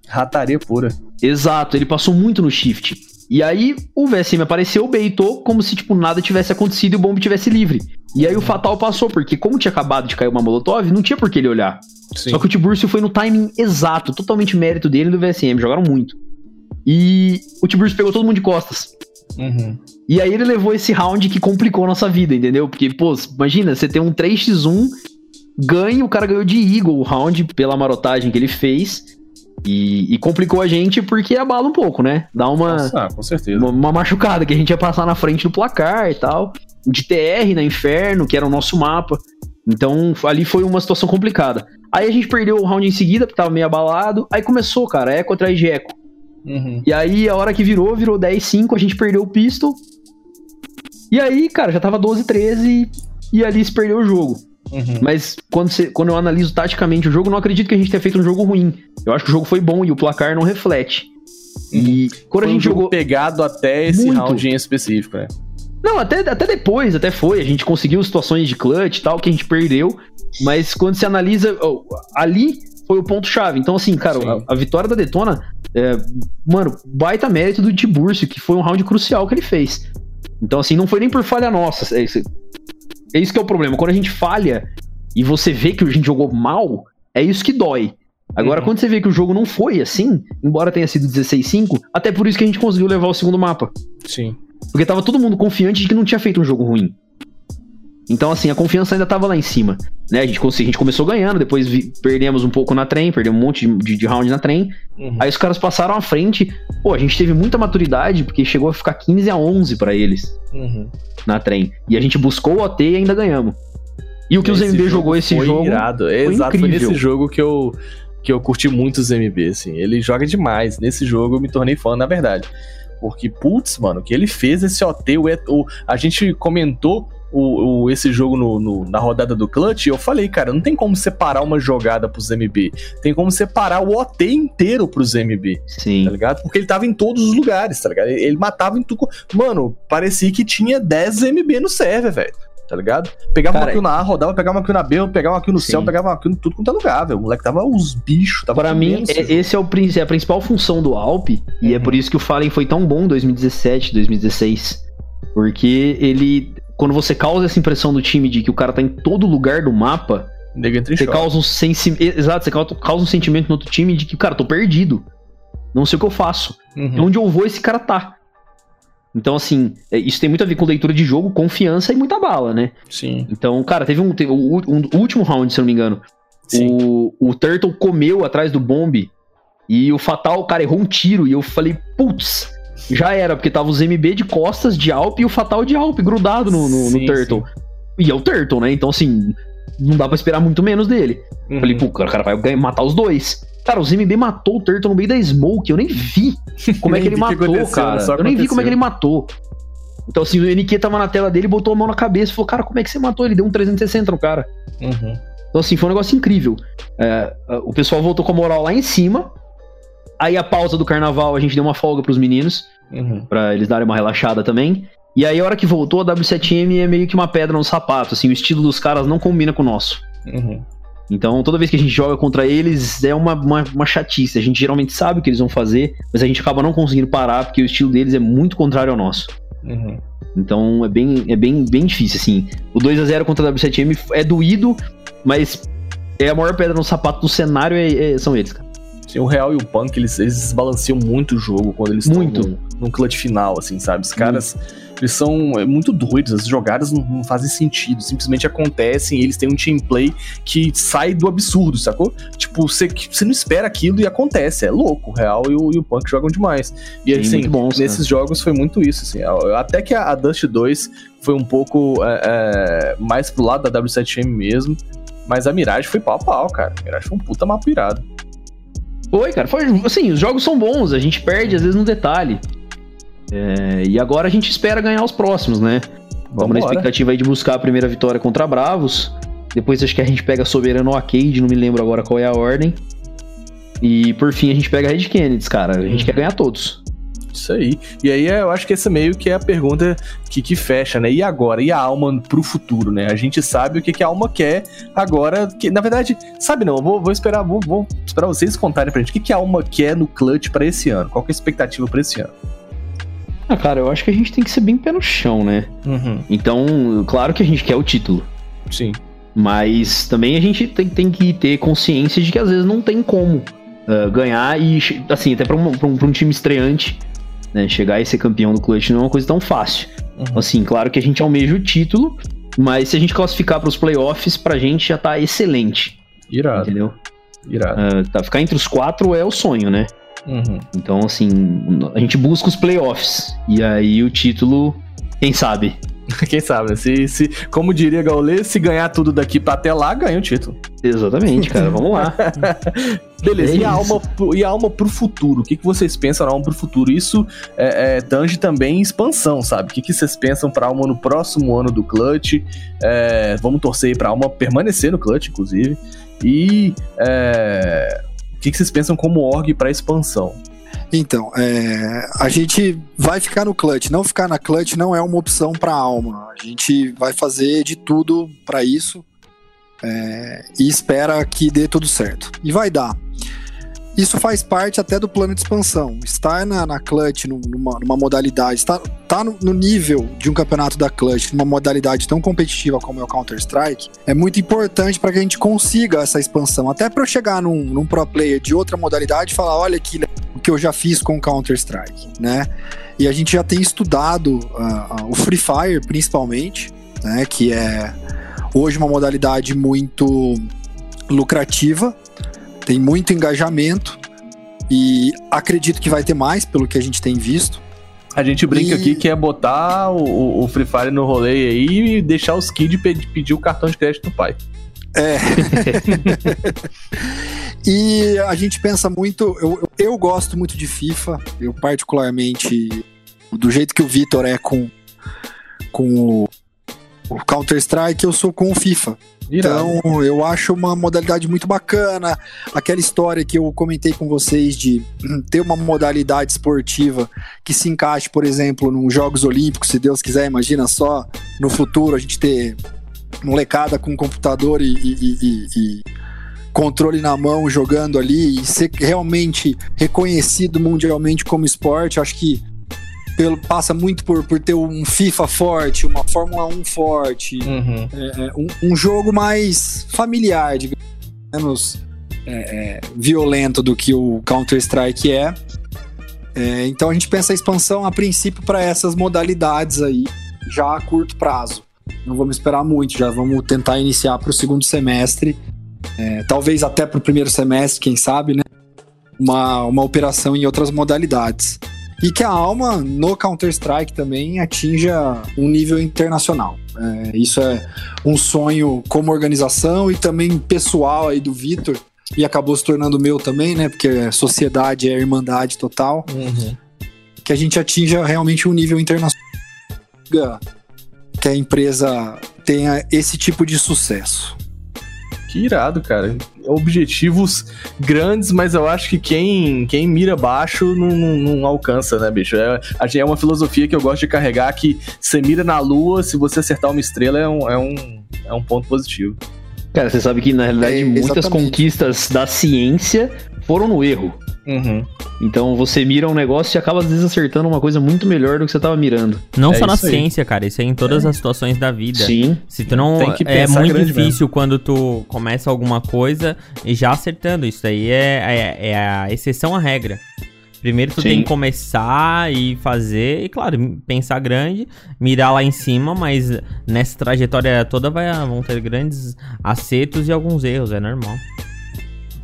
Rataria pura. Exato, ele passou muito no shift. E aí o VSM apareceu, beitou, como se tipo nada tivesse acontecido e o bombe tivesse livre. E aí o Fatal passou, porque como tinha acabado de cair uma Molotov, não tinha por que ele olhar. Sim. Só que o Tiburcio foi no timing exato, totalmente mérito dele e do VSM, jogaram muito. E o Tiburcio pegou todo mundo de costas. Uhum. E aí ele levou esse round que complicou a nossa vida, entendeu? Porque, pô, imagina, você tem um 3x1, ganha, o cara ganhou de Eagle o round pela marotagem que ele fez. E, e complicou a gente porque abala um pouco, né? Dá uma, Nossa, ah, com certeza. uma, uma machucada, que a gente ia passar na frente do placar e tal. De TR na Inferno, que era o nosso mapa. Então ali foi uma situação complicada. Aí a gente perdeu o round em seguida, porque tava meio abalado. Aí começou, cara, eco atrás de eco. Uhum. E aí, a hora que virou, virou 10-5, a gente perdeu o pistol. E aí, cara, já tava 12-13 e ali se perdeu o jogo. Uhum. Mas quando, você, quando eu analiso taticamente o jogo, não acredito que a gente tenha feito um jogo ruim. Eu acho que o jogo foi bom e o placar não reflete. E quando Foi a um gente jogo jogou. pegado até esse Muito. round em específico, né? Não, até, até depois, até foi. A gente conseguiu situações de clutch e tal, que a gente perdeu. Mas quando você analisa. oh, ali foi o ponto-chave. Então, assim, cara, a, a vitória da Detona. É, mano, baita mérito do Tiburcio, que foi um round crucial que ele fez. Então, assim, não foi nem por falha nossa. É, isso- que é o problema. Quando a gente falha e você vê que a gente jogou mal, é isso que dói. Agora, Uhum. quando você vê que o jogo não foi assim, embora tenha sido 16-5, até por isso que a gente conseguiu levar o segundo mapa. Sim. Porque tava todo mundo confiante de que não tinha feito um jogo ruim. Então, assim, a confiança ainda tava lá em cima. Né? A, gente, a gente começou ganhando, depois vi- perdemos um pouco na trem, perdemos um monte de, de- round na trem. Uhum. Aí os caras passaram à frente. Pô, a gente teve muita maturidade, porque chegou a ficar 15 a 11 pra eles Uhum. na trem. E a gente buscou o OT e ainda ganhamos. E o que o Esse ZMB jogou esse foi jogo. Irado. Exato, foi incrível. nesse jogo que eu, que eu curti muito os MB, assim. Ele joga demais. Nesse jogo eu me tornei fã, na verdade. Porque, putz, mano, o que ele fez esse OT, o, o- a gente comentou o, o- esse jogo no, no- na rodada do Clutch, eu falei, cara, não tem como separar uma jogada pros MB. Tem como separar o OT inteiro pros MB, Sim. tá ligado? Porque ele tava em todos os lugares, tá ligado? Ele, ele matava em tudo. Mano, parecia que tinha 10 MB no server, velho. Tá ligado? Pegava Cara, uma kill na A, rodava, pegava uma kill na B, pegava uma kill no Sim. céu, pegava uma kill em tudo quanto é lugar, velho. O moleque tava os bichos, tava Pra mim, é- esse é, o, é a principal função do Alp, e é Uhum. por isso que o Fallen foi tão bom em 2017, 2016. Porque ele. Quando você causa essa impressão do time de que o cara tá em todo lugar do mapa, você causa um sensi... Exato, você causa um sentimento no outro time de que, cara, tô perdido. Não sei o que eu faço. Uhum. Onde eu vou, esse cara tá. Então, assim, é, isso tem muito a ver com leitura de jogo, confiança e muita bala, né? Sim, Então, cara, teve um, teve o, um- o último round, se eu não me engano. sim. O, o Turtle comeu atrás do bombe e o Fatal, cara, errou um tiro. E eu falei, putz, já era, porque tava os MB de costas de Alp e o Fatal de Alp grudado no, no- no Sim, Turtle. E é o Turtle, né? Então, assim, não dá pra esperar muito menos dele. Uhum. Falei, pô, cara, o cara vai matar os dois. Cara, os MB matou o Turtle no meio da Smoke. Eu nem vi como é que ele o que matou, aconteceu, cara. Eu nem vi como é que ele matou. Então, assim, o NQ tava na tela dele, botou a mão na cabeça e falou, cara, como é que você matou? Ele deu um 360 no cara. Uhum. Então, assim, foi um negócio incrível. É, o pessoal voltou com a moral lá em cima. Aí, a pausa do carnaval, a gente deu uma folga pros meninos, Uhum. pra eles darem uma relaxada também. E aí, a hora que voltou, a W7M é meio que uma pedra no sapato. Assim, o estilo dos caras não combina com o nosso. Uhum. Então, toda vez que a gente joga contra eles, é uma, uma, uma chatice. A gente geralmente sabe o que eles vão fazer, mas a gente acaba não conseguindo parar, porque o estilo deles é muito contrário ao nosso. Uhum. Então, é bem, é bem, bem difícil, assim. O 2 a 0 contra a W7M é doído, mas é a maior pedra no sapato do cenário é- é- são eles, cara. Sim, o Real e o Punk, eles, eles desbalanceiam muito o jogo quando eles estão Muito. num, num clutch final, assim, sabe? Os caras, eles são é, muito doidos, as jogadas não, não fazem sentido, simplesmente acontecem e eles têm um team play que sai do absurdo, sacou? Tipo, você você não espera aquilo e acontece, é louco. O Real e o, e o Punk jogam demais. E Sim, assim, bons, nesses jogos foi muito isso, assim. Até que a, a Dust 2 foi um pouco é, é, mais pro lado da W7M mesmo, mas a Mirage foi pau a pau, cara. A Mirage foi um puta mapa irado. Oi, cara, foi assim, os jogos são bons, a gente perde às vezes no detalhe. É, e agora a gente espera ganhar os próximos, né? Estamos na expectativa aí de buscar a primeira vitória contra Bravos. Depois acho que a gente pega Soberano Arcade, não me lembro agora qual é a ordem. E por fim a gente pega Red Kennedy, cara. A gente quer ganhar todos. Isso aí. E aí eu acho que essa meio que é a pergunta que, que fecha, né? E agora? E a alma pro futuro, né? A gente sabe o que, que a alma quer agora. Que, na verdade, sabe não, eu vou, vou esperar, vou, vou esperar vocês contarem pra gente o que, que a alma quer no clutch para esse ano. Qual que é a expectativa pra esse ano? Ah, cara, eu acho que a gente tem que ser bem pé no chão, né? Uhum. Então, claro que a gente quer o título. Sim. Mas também a gente tem, tem que ter consciência de que às vezes não tem como uh, ganhar e, assim, até pra um, pra um, pra um time estreante, né? Chegar e ser campeão do clutch não é uma coisa tão fácil. Uhum. Assim, claro que a gente almeja o título, mas se a gente classificar para os playoffs, pra gente já tá excelente. Irado. Entendeu? Irado. Uh, tá, ficar entre os quatro é o sonho, né? Uhum. Então, assim, a gente busca os playoffs. E aí o título, quem sabe? Quem sabe, né? Se, se, como diria Gaulê, se ganhar tudo daqui pra até lá, ganha o título. Exatamente, cara. Vamos lá. Beleza, É e, a alma, pro- e a alma pro futuro? O que, que vocês pensam na alma pro futuro? Isso é, é, tange também expansão, sabe? O que, que vocês pensam pra alma no próximo ano do Clutch? É, vamos torcer aí pra alma permanecer no Clutch, inclusive. E é, o que, que vocês pensam como org pra expansão? Então, é, a gente vai ficar no clutch. Não ficar na clutch não é uma opção para alma. A gente vai fazer de tudo para isso é, e espera que dê tudo certo. E vai dar. Isso faz parte até do plano de expansão. Estar na, na clutch num- numa, numa modalidade, estar tá no, no nível de um campeonato da clutch, numa modalidade tão competitiva como é o Counter-Strike, é muito importante para que a gente consiga essa expansão. Até para eu chegar num, num pro player de outra modalidade e falar: olha que o que eu já fiz com o Counter-Strike, né? E a gente já tem estudado ah, ah, o Free Fire, principalmente, né? Que é hoje uma modalidade muito lucrativa, tem muito engajamento e acredito que vai ter mais, pelo que a gente tem visto. A gente brinca E- aqui que é botar o- o, Free Fire no rolê aí e deixar os kids pe- pedir o cartão de crédito do pai. É. e a gente pensa muito. Eu, eu- eu gosto muito de FIFA. Eu, particularmente, do jeito que o Vitor é com, com o, o Counter-Strike, eu sou com o FIFA. Então, eu acho uma modalidade muito bacana. Aquela história que eu comentei com vocês de ter uma modalidade esportiva que se encaixe, por exemplo, nos Jogos Olímpicos, se Deus quiser, imagina só no futuro a gente ter molecada com computador e- e- e- e controle na mão jogando ali e ser realmente reconhecido mundialmente como esporte. Acho que pelo- passa muito por, por ter um FIFA forte, uma Fórmula 1 forte, Uhum. é, é, um, um jogo mais familiar, digamos, menos é, é, violento do que o Counter-Strike é. É, Então a gente pensa a expansão a princípio para essas modalidades aí, já a curto prazo. Não vamos esperar muito, já vamos tentar iniciar para o segundo semestre, é, talvez até para o primeiro semestre, quem sabe, né? Uma, uma operação em outras modalidades. E que a alma no Counter-Strike também atinja um nível internacional. É, isso é um sonho como organização e também pessoal aí do Vitor. E acabou se tornando meu também, né? Porque a sociedade é a irmandade total. Uhum. Que a gente atinja realmente um nível internacional. Que a empresa tenha esse tipo de sucesso. Que irado, cara. Objetivos grandes, mas eu acho que quem, quem mira baixo não, não- não alcança, né, bicho? É, a gente- é uma filosofia que eu gosto de carregar que você mira na lua, se você acertar uma estrela, é um, é um, é um ponto positivo. Cara, você sabe que na realidade É, muitas conquistas da ciência foram no erro. Uhum. Então você mira um negócio e acaba às vezes acertando uma coisa muito melhor do que você tava mirando. Não É só na aí. ciência, cara, isso é em todas as situações da vida. Sim. Se tu não. Tem que É muito difícil quando tu começa alguma coisa e já acertando. Isso aí é, é, é a exceção à regra. Primeiro tu Sim. tem que começar e fazer, e claro, pensar grande, mirar lá em cima, mas nessa trajetória toda vai, vão ter grandes acertos e alguns erros, é normal.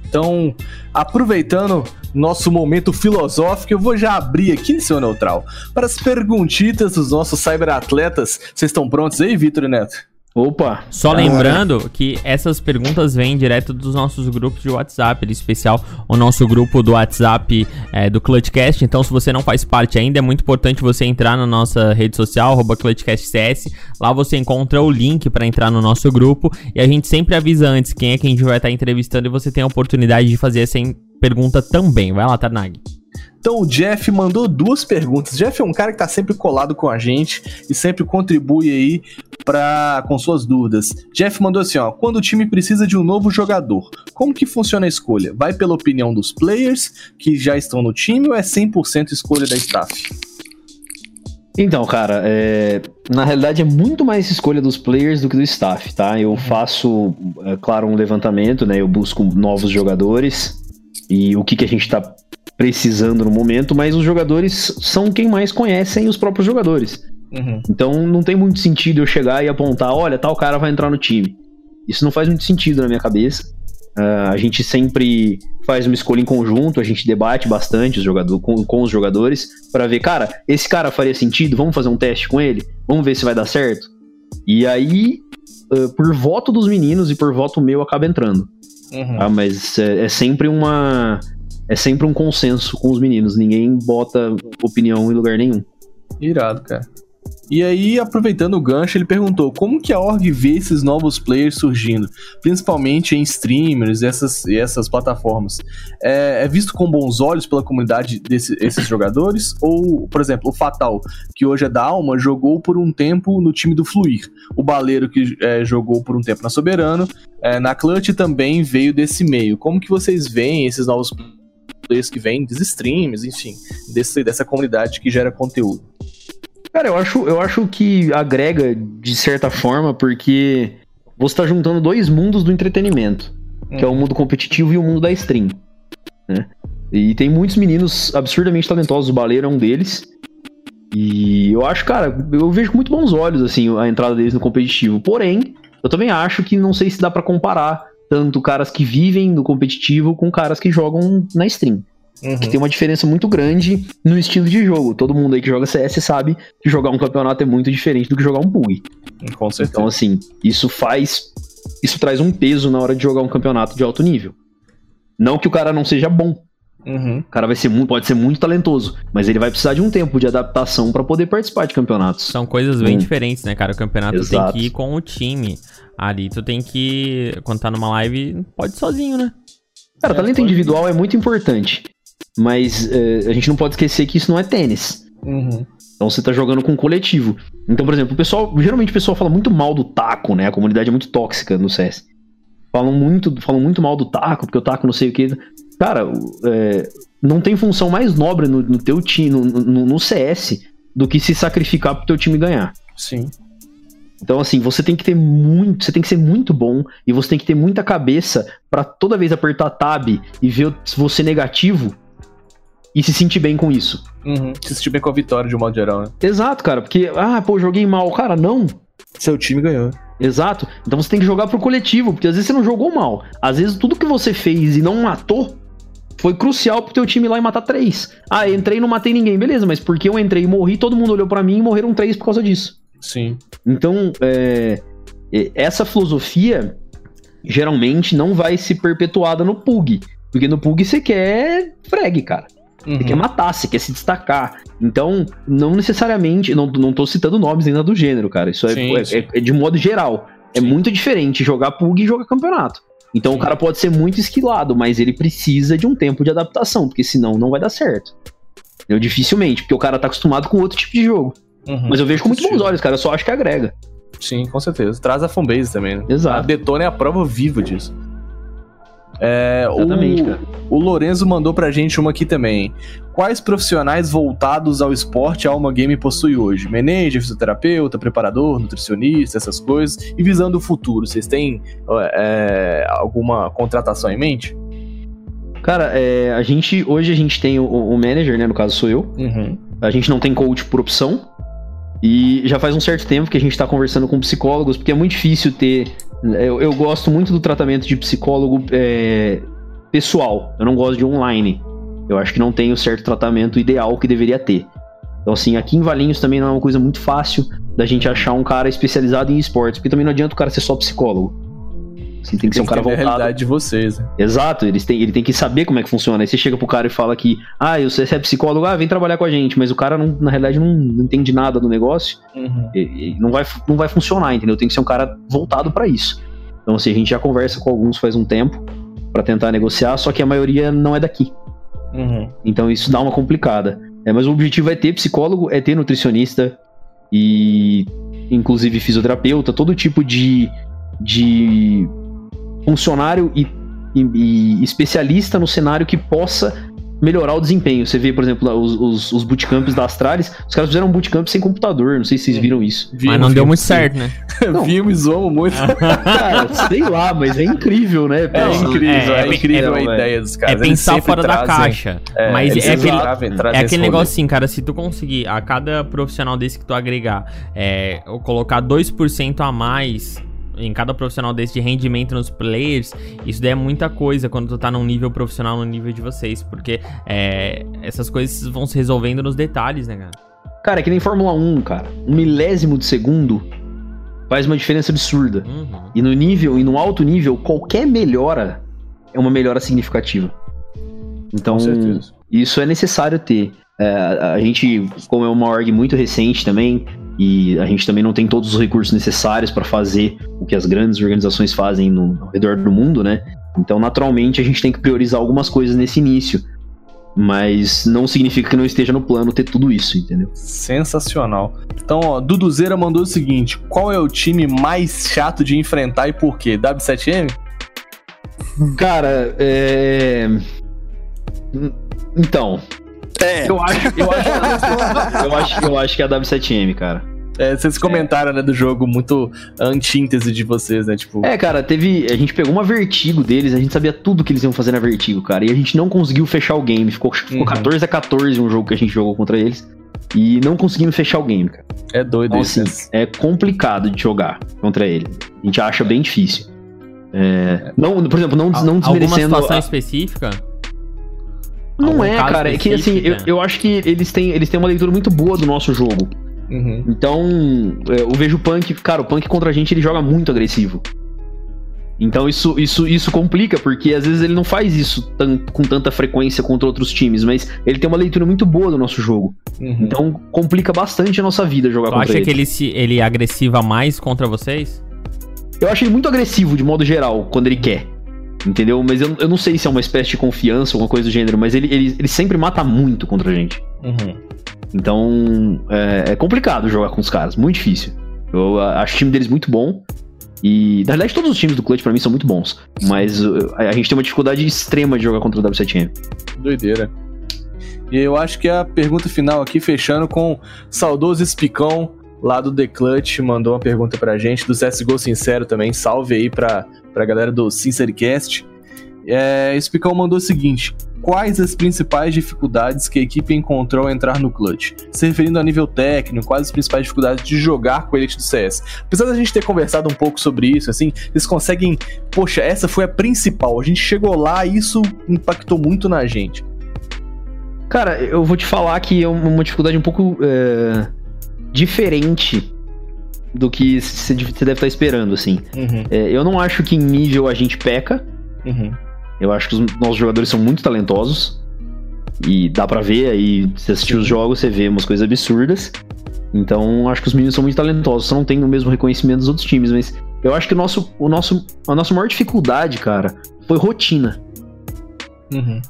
Então, aproveitando nosso momento filosófico, eu vou já abrir aqui no seu neutral para as perguntitas dos nossos cyberatletas. Vocês estão prontos aí, Vitor Neto? Opa! Só lembrando que essas perguntas vêm direto dos nossos grupos de WhatsApp, em especial o nosso grupo do WhatsApp é, do Clutchcast. Então, se você não faz parte ainda, é muito importante você entrar na nossa rede social, ClutchcastCS. Lá você encontra o link para entrar no nosso grupo e a gente sempre avisa antes quem é que a gente vai estar entrevistando e você tem a oportunidade de fazer essa pergunta também. Vai lá, Tarnag. Então o Jeff mandou duas perguntas. Jeff é um cara que tá sempre colado com a gente e sempre contribui aí pra, com suas dúvidas. Jeff mandou assim, ó, quando o time precisa de um novo jogador, como que funciona a escolha? Vai pela opinião dos players que já estão no time ou é 100% escolha da staff? Então, cara, é... na realidade é muito mais escolha dos players do que do staff, tá? Eu faço, é, claro, um levantamento, né? Eu busco novos jogadores e o que, que a gente tá precisando no momento, mas os jogadores são quem mais conhecem os próprios jogadores. Uhum. Então não tem muito sentido eu chegar e apontar, olha, tal cara vai entrar no time. Isso não faz muito sentido na minha cabeça. Uh, a gente sempre faz uma escolha em conjunto, a gente debate bastante os jogador, com, com os jogadores para ver, cara, esse cara faria sentido, vamos fazer um teste com ele, vamos ver se vai dar certo. E aí, uh, por voto dos meninos e por voto meu, acaba entrando. Uhum. Ah, mas é, é sempre uma é sempre um consenso com os meninos. Ninguém bota opinião em lugar nenhum. Irado, cara. E aí, aproveitando o gancho, ele perguntou como que a org vê esses novos players surgindo, principalmente em streamers e essas, essas plataformas. É, é, visto com bons olhos pela comunidade desses jogadores? Ou, por exemplo, o Fatal, que hoje é da Alma, jogou por um tempo no time do Fluir. O Baleiro, que é, jogou por um tempo na Soberano, é, na Clutch também veio desse meio. Como que vocês veem esses novos players que vêm dos streams, enfim, desse, dessa comunidade que gera conteúdo. Cara, eu acho, eu acho que agrega de certa forma, porque você está juntando dois mundos do entretenimento, que é o uhum. mundo competitivo e o mundo da stream. Né? E tem muitos meninos absurdamente talentosos, o Baleiro é um deles. E eu acho, cara, eu vejo com muito bons olhos assim a entrada deles no competitivo. Porém, eu também acho que não sei se dá para comparar tanto caras que vivem no competitivo com caras que jogam na stream. Uhum. Que tem uma diferença muito grande no estilo de jogo. Todo mundo aí que joga CS sabe que jogar um campeonato é muito diferente do que jogar um PUG. Com certeza. Então, assim, isso faz. Isso traz um peso na hora de jogar um campeonato de alto nível. Não que o cara não seja bom. Uhum. O cara vai ser muito, pode ser muito talentoso, mas ele vai precisar de um tempo de adaptação para poder participar de campeonatos. São coisas bem hum. diferentes, né, cara? O campeonato Exato. tem que ir com o time. Ali tu tem que, quando tá numa live, pode ir sozinho, né? Cara, é, talento individual é muito importante. Mas é, a gente não pode esquecer que isso não é tênis. Uhum. Então você tá jogando com um coletivo. Então, por exemplo, o pessoal. Geralmente o pessoal fala muito mal do taco, né? A comunidade é muito tóxica no CS. Falam muito, falam muito mal do taco, porque o taco não sei o que. Cara, é, não tem função mais nobre no, no teu time, no, no, no, CS, do que se sacrificar pro teu time ganhar. Sim. Então, assim, você tem que ter muito, você tem que ser muito bom e você tem que ter muita cabeça para toda vez apertar tab e ver você negativo e se sentir bem com isso. Uhum. Se sentir bem com a vitória de um modo geral, né? Exato, cara, porque, ah, pô, joguei mal. Cara, não. Seu time ganhou. Exato. Então você tem que jogar pro coletivo, porque às vezes você não jogou mal. Às vezes tudo que você fez e não matou foi crucial pro teu time ir lá e matar três. Ah, entrei e não matei ninguém. Beleza, mas porque eu entrei e morri, todo mundo olhou para mim e morreram três por causa disso. Sim. Então, é, essa filosofia geralmente não vai se perpetuada no PUG. Porque no PUG você quer frag, cara. Uhum. Você quer matar, você quer se destacar. Então, não necessariamente. Não, não tô citando nomes ainda do gênero, cara. Isso é, sim, é, sim. é, de modo geral. É sim. É muito diferente jogar PUG e jogar campeonato. Então o cara pode ser muito esquilado, mas ele precisa de um tempo de adaptação, porque senão não vai dar certo. Eu dificilmente, porque o cara tá acostumado com outro tipo de jogo. Uhum, Mas eu vejo com muito bons olhos, cara. Eu só acho que agrega. Sim, com certeza. Traz a fanbase também, né? Exato. A Detona é a prova viva disso. É, Exatamente, o, cara. o Lorenzo mandou pra gente uma aqui também. Quais profissionais voltados ao esporte a Alma Game possui hoje? Manager, fisioterapeuta, preparador, nutricionista, essas coisas. E visando o futuro, vocês têm é, alguma contratação em mente? Cara, é, a gente hoje a gente tem o, o, manager, né? No caso sou eu. Uhum. A gente não tem coach por opção. E já faz um certo tempo que a gente está conversando com psicólogos, porque é muito difícil ter. Eu, eu gosto muito do tratamento de psicólogo é, pessoal, eu não gosto de online. Eu acho que não tem o certo tratamento ideal que deveria ter. Então, assim, aqui em Valinhos também não é uma coisa muito fácil. da gente achar um cara especializado em esportes, porque também não adianta o cara ser só psicólogo. Assim, tem que ser um cara entender a voltado. realidade de vocês. né? Exato, eles têm, ele tem que saber como é que funciona. Aí você chega pro cara e fala que, ah, você é psicólogo, ah, vem trabalhar com a gente, mas o cara, não, na realidade, não, não entende nada do negócio, e- e não, vai, não vai funcionar, entendeu? Tem que ser um cara voltado pra isso. Então, assim, a gente já conversa com alguns faz um tempo pra tentar negociar, só que a maioria não é daqui. Uhum. Então isso dá uma complicada. É, mas o objetivo é ter psicólogo, é ter nutricionista e inclusive fisioterapeuta, todo tipo de, de funcionário e, e- e especialista no cenário que possa melhorar o desempenho. Você vê, por exemplo, os, os, os bootcamps da Astralis, os caras fizeram um bootcamp sem computador, não sei se vocês viram isso. Mas não deu muito certo, né? Não. Vimos e zoamos muito. Cara, sei lá, mas é incrível, né? É Pô, incrível, é, é, é- incrível é- a ideia dos É caras. Eles pensar fora da trazem- caixa. É, Mas eles é aquele, trazem- trazem É aquele negócio assim, cara, se tu conseguir a cada profissional desse que tu agregar, é, ou colocar 2% a mais em cada profissional desse de rendimento nos players, isso daí é muita coisa quando tu tá num nível profissional no nível de vocês, porque é, essas coisas vão se resolvendo nos detalhes, né, cara? Cara, é que nem Fórmula 1, cara. Um milésimo de segundo faz uma diferença absurda. Uhum. E no nível, e no alto nível, qualquer melhora é uma melhora significativa. Então, isso é necessário ter. É, a a gente, como é uma org muito recente também, e a gente também não tem todos os recursos necessários para fazer o que as grandes organizações fazem no, ao redor do mundo, né? Então, naturalmente, a gente tem que priorizar algumas coisas nesse início. Mas não significa que não esteja no plano ter tudo isso, entendeu? Sensacional. Então, ó, Duduzeira mandou o seguinte: qual é o time mais chato de enfrentar e por quê? W7M? Cara, é. Então, É, eu acho, eu acho, eu acho, eu acho que é a W7M, cara. É, vocês comentaram, né, do jogo, muito antítese de vocês, né? Tipo, É, cara, teve. A gente pegou uma vertigo deles, a gente sabia tudo que eles iam fazer na vertigo, cara. E a gente não conseguiu fechar o game. Ficou, ficou Uhum. 14 a 14 um jogo que a gente jogou contra eles. E não conseguimos fechar o game, cara. é doido Então, isso. assim, é complicado de jogar contra ele. A gente acha bem difícil. É, não, por exemplo, não, não Alguma desmerecendo. situação a- específica? Não é, cara. É que assim, eu, eu acho que eles têm, eles têm uma leitura muito boa do nosso jogo. Uhum. Então, é, eu vejo o Punk, cara, o Punk contra a gente ele joga muito agressivo. Então isso, isso, isso complica, porque às vezes ele não faz isso tan- com tanta frequência contra outros times, mas ele tem uma leitura muito boa do nosso jogo. Uhum. Então complica bastante a nossa vida jogar Tu contra acha ele. que ele, se, ele agressiva mais contra vocês? Eu acho ele muito agressivo, de modo geral, quando ele quer. Entendeu? Mas eu, eu não sei se é uma espécie de confiança ou alguma coisa do gênero, mas ele, ele, ele sempre mata muito contra a gente. Uhum. Então, é, é complicado jogar com os caras, muito difícil. Eu acho o time deles muito bom. E, na verdade, todos os times do Clutch pra mim são muito bons. Mas a, a gente tem uma dificuldade extrema de jogar contra o W7M. Doideira. E eu acho que a pergunta final aqui, fechando com saudoso Espicão, lá do The Clutch, mandou uma pergunta pra gente, do CSGO Sincero também. Salve aí pra, pra galera do Sincericast. É, Espicão mandou o seguinte: Quais as principais dificuldades que a equipe encontrou ao entrar no Clutch? Se referindo a nível técnico, quais as principais dificuldades de jogar com a Elite do CS? Apesar da gente ter conversado um pouco sobre isso, assim, vocês conseguem. Poxa, essa foi a principal. A gente chegou lá e isso impactou muito na gente. Cara, eu vou te falar que é uma dificuldade um pouco é, diferente do que você deve estar esperando, assim. Uhum, É, eu não acho que em nível a gente peca. uhum. Eu acho que os nossos jogadores são muito talentosos. E dá pra ver aí, se assistir os jogos, você vê umas coisas absurdas. Então, acho que os meninos são muito talentosos, só não tem o mesmo reconhecimento dos outros times, mas eu acho que o nosso, o nosso, a nossa maior dificuldade, cara, foi rotina. Uhum.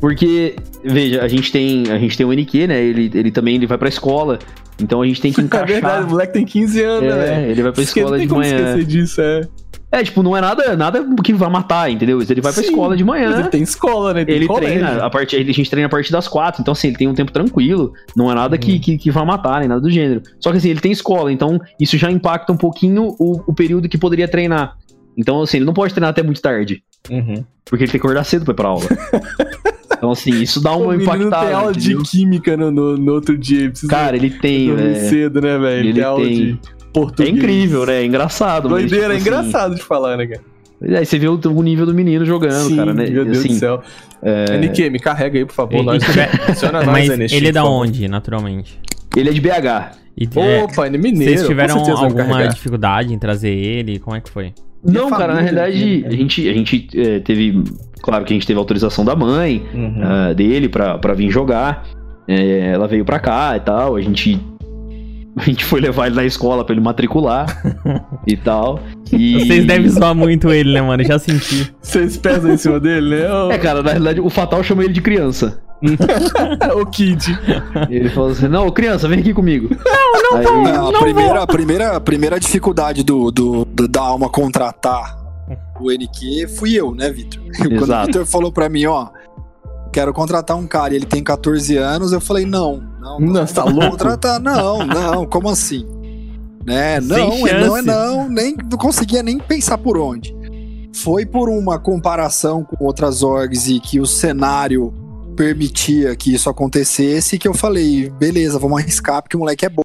Porque, veja, a gente tem, a gente tem o NQ, né? Ele, ele também ele vai pra escola. Então a gente tem que É encaixar. verdade, o moleque tem 15 anos, né, É, velho? ele vai pra Esque- escola tem de como manhã. esquecer disso, é. É, tipo, não é nada, nada que vai matar, entendeu? Ele vai pra Sim, escola de Mas manhã. ele tem escola, né? Tem Ele colégio. treina, a partir, a gente treina a partir das quatro, então assim, ele tem um tempo tranquilo, não é nada que, que, que vai matar, nem nada do gênero. Só que assim, ele tem escola, então isso já impacta um pouquinho o, o período que poderia treinar. Então assim, ele não pode treinar até muito tarde, Uhum. porque ele tem que acordar cedo pra ir pra aula. então assim, isso dá uma menino impactada. tem aula entendeu? de química no, no, no outro dia. ele Precisa Cara, ele tem, velho. cedo, né, velho? Ele tem aula de É português. incrível, né? É engraçado. mas, Doideira, é tipo, assim, engraçado de falar, né, cara? Aí você vê o, o nível do menino jogando, Sim, cara, né? meu Deus assim, do céu. é, NQ, me carrega aí, por favor. Ele- Nós, ele adiciona nós Mas nesse ele é da onde, naturalmente? Ele é de BH. E, é, Opa, ele é mineiro. vocês tiveram alguma dificuldade em trazer ele? Como é que foi? Não, cara, na realidade, né? a gente, a gente é, teve. Claro que a gente teve autorização da mãe Uhum. ah, dele pra, pra vir jogar. É, ela veio pra cá e tal. A gente. A gente foi levar ele na escola pra ele matricular e tal. E... Vocês devem zoar muito ele, né, mano? Já senti. Vocês pesam em cima dele, né? É, cara, na realidade, o Fatal chama ele de criança. o Kid. Ele falou assim: Não, criança, vem aqui comigo. Não, não, É, a, primeira, a, primeira, a primeira dificuldade do, do, do- da alma contratar o NQ fui eu, né, Vitor? Quando o. Vitor falou pra mim, ó, quero contratar um cara e ele tem 14 anos, eu falei, não, não, não, Não, tá louco? contratar, não, não, como assim? Né? Não, é não, é não, nem, não conseguia nem pensar por onde. Foi por uma comparação com outras orgs e que o cenário permitia que isso acontecesse que eu falei, beleza, vamos arriscar porque o moleque é bom.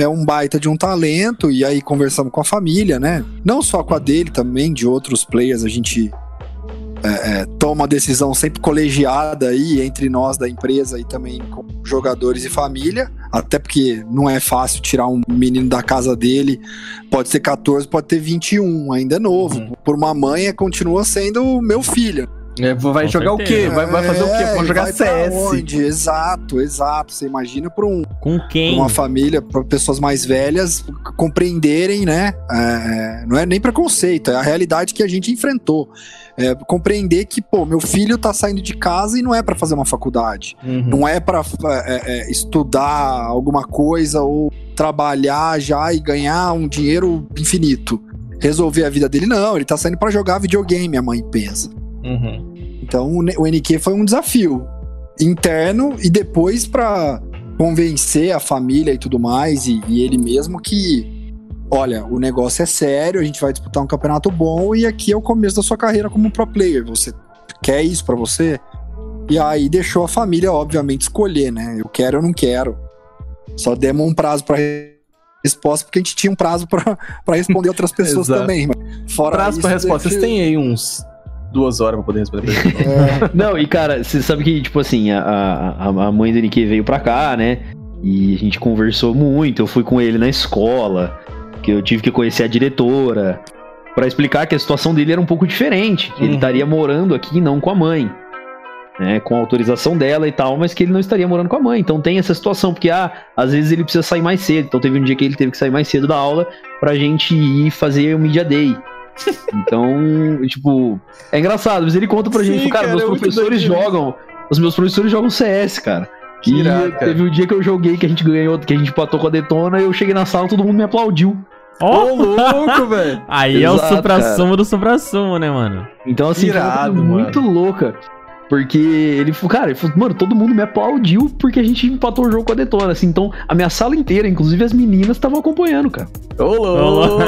É um baita de um talento, e aí conversamos com a família, né? Não só com a dele, também de outros players, a gente é, é, toma a decisão sempre colegiada aí entre nós da empresa e também com jogadores e família, até porque não é fácil tirar um menino da casa dele, pode ser 14, pode ter 21, ainda é novo. Uhum. Por uma mãe, é, continua sendo meu filho. É, vai Com jogar o certeza. quê? Vai, vai fazer o quê? É, Vai jogar vai CS. onde? Exato, exato. Você imagina para um, Com quem? uma família, para pessoas mais velhas compreenderem, né? É, não é nem preconceito, é a realidade que a gente enfrentou. É, compreender que, pô, meu filho tá saindo de casa e não é para fazer uma faculdade, Uhum. não é para estudar alguma coisa ou trabalhar já e ganhar um dinheiro infinito. Resolver a vida dele, não, ele tá saindo para jogar videogame, a mãe pensa. Uhum. Então o NQ foi um desafio interno e depois pra convencer a família e tudo mais e, e ele mesmo que olha, o negócio é sério, a gente vai disputar um campeonato bom e aqui é o começo da sua carreira como pro player. Você quer isso pra você? E aí deixou a família obviamente escolher, né? Eu quero ou não quero. Só demos um prazo pra re- resposta porque a gente tinha um prazo pra pra responder outras pessoas também. mas Fora Prazo pra isso, resposta. Vocês têm aí uns duas horas pra poder responder pra. É, Não, e cara, você sabe que, tipo assim, a, a, a mãe do NQ veio pra cá, né? E a gente conversou muito. Eu fui com ele na escola, que eu tive que conhecer a diretora, pra explicar que a situação dele era um pouco diferente. Que ele Uhum. estaria morando aqui não com a mãe. Né, com a autorização dela e tal, mas que ele não estaria morando com a mãe. Então tem essa situação, porque ah, às vezes ele precisa sair mais cedo. Então teve um dia que ele teve que sair mais cedo da aula pra gente ir fazer o Media Day. Então, tipo, é engraçado, mas ele conta pra Sim, gente, cara, cara, meus é professores jogam, os meus professores jogam CS, cara. Que e cara. teve um dia que eu joguei, que a gente ganhou, que a gente patou com a Detona, eu cheguei na sala, todo mundo me aplaudiu. Ó! Ô, louco, velho! Aí é o Exato, supra-sumo do supra-sumo, né, mano? Então, assim, Irado, mano. muito louca. Porque ele falou, cara, ele falou, mano, todo mundo me aplaudiu porque a gente empatou o jogo com a Detona, assim. Então, a minha sala inteira, inclusive as meninas, estavam acompanhando, cara. Ô, louco!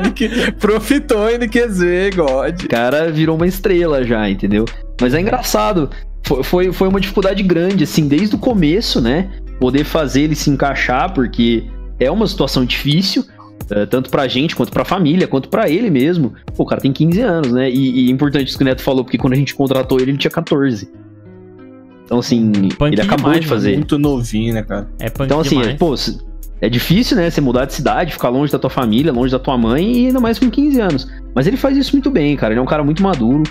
NQ, profitou NQZ, God. O cara virou uma estrela já, entendeu? Mas é engraçado. Foi, foi, foi uma dificuldade grande, assim, desde o começo, né? Poder fazer ele se encaixar, porque é uma situação difícil, eh, tanto pra gente, quanto pra família, quanto pra ele mesmo. Pô, o cara tem 15 anos, né? E, e é importante isso que o Neto falou, porque quando a gente contratou ele, ele tinha 14. Então, assim, Punk ele acabou demais, de fazer. Muito novinho, né, cara? É punk Então, assim, demais. é, pô, é difícil, né? Você mudar de cidade, ficar longe da tua família, longe da tua mãe, e ainda mais com 15 anos. Mas ele faz isso muito bem, cara. Ele é um cara muito maduro.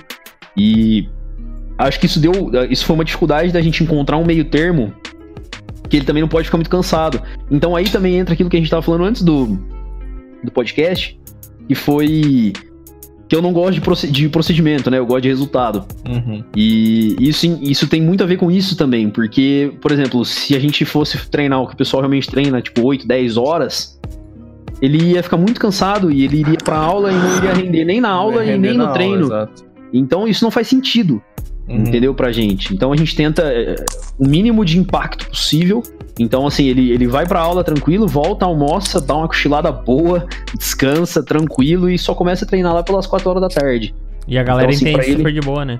E acho que isso deu. Isso foi uma dificuldade da gente encontrar um meio termo. Que ele também não pode ficar muito cansado. Então aí também entra aquilo que a gente tava falando antes do, do podcast. Que foi. Que eu não gosto de, proce- de procedimento, né? Eu gosto de resultado. Uhum. E isso, isso tem muito a ver com isso também, porque, por exemplo, se a gente fosse treinar o que o pessoal realmente treina, tipo 8, 10 horas, ele ia ficar muito cansado e ele iria pra aula e não iria render nem na aula e nem no treino. Então isso não faz sentido, Uhum. entendeu, pra gente. Então a gente tenta é, o mínimo de impacto possível. Então, assim, ele, ele vai pra aula tranquilo, volta, almoça, dá uma cochilada boa, descansa tranquilo e só começa a treinar lá pelas 4 horas da tarde. E a galera Então, assim, entende ele- super de boa, né?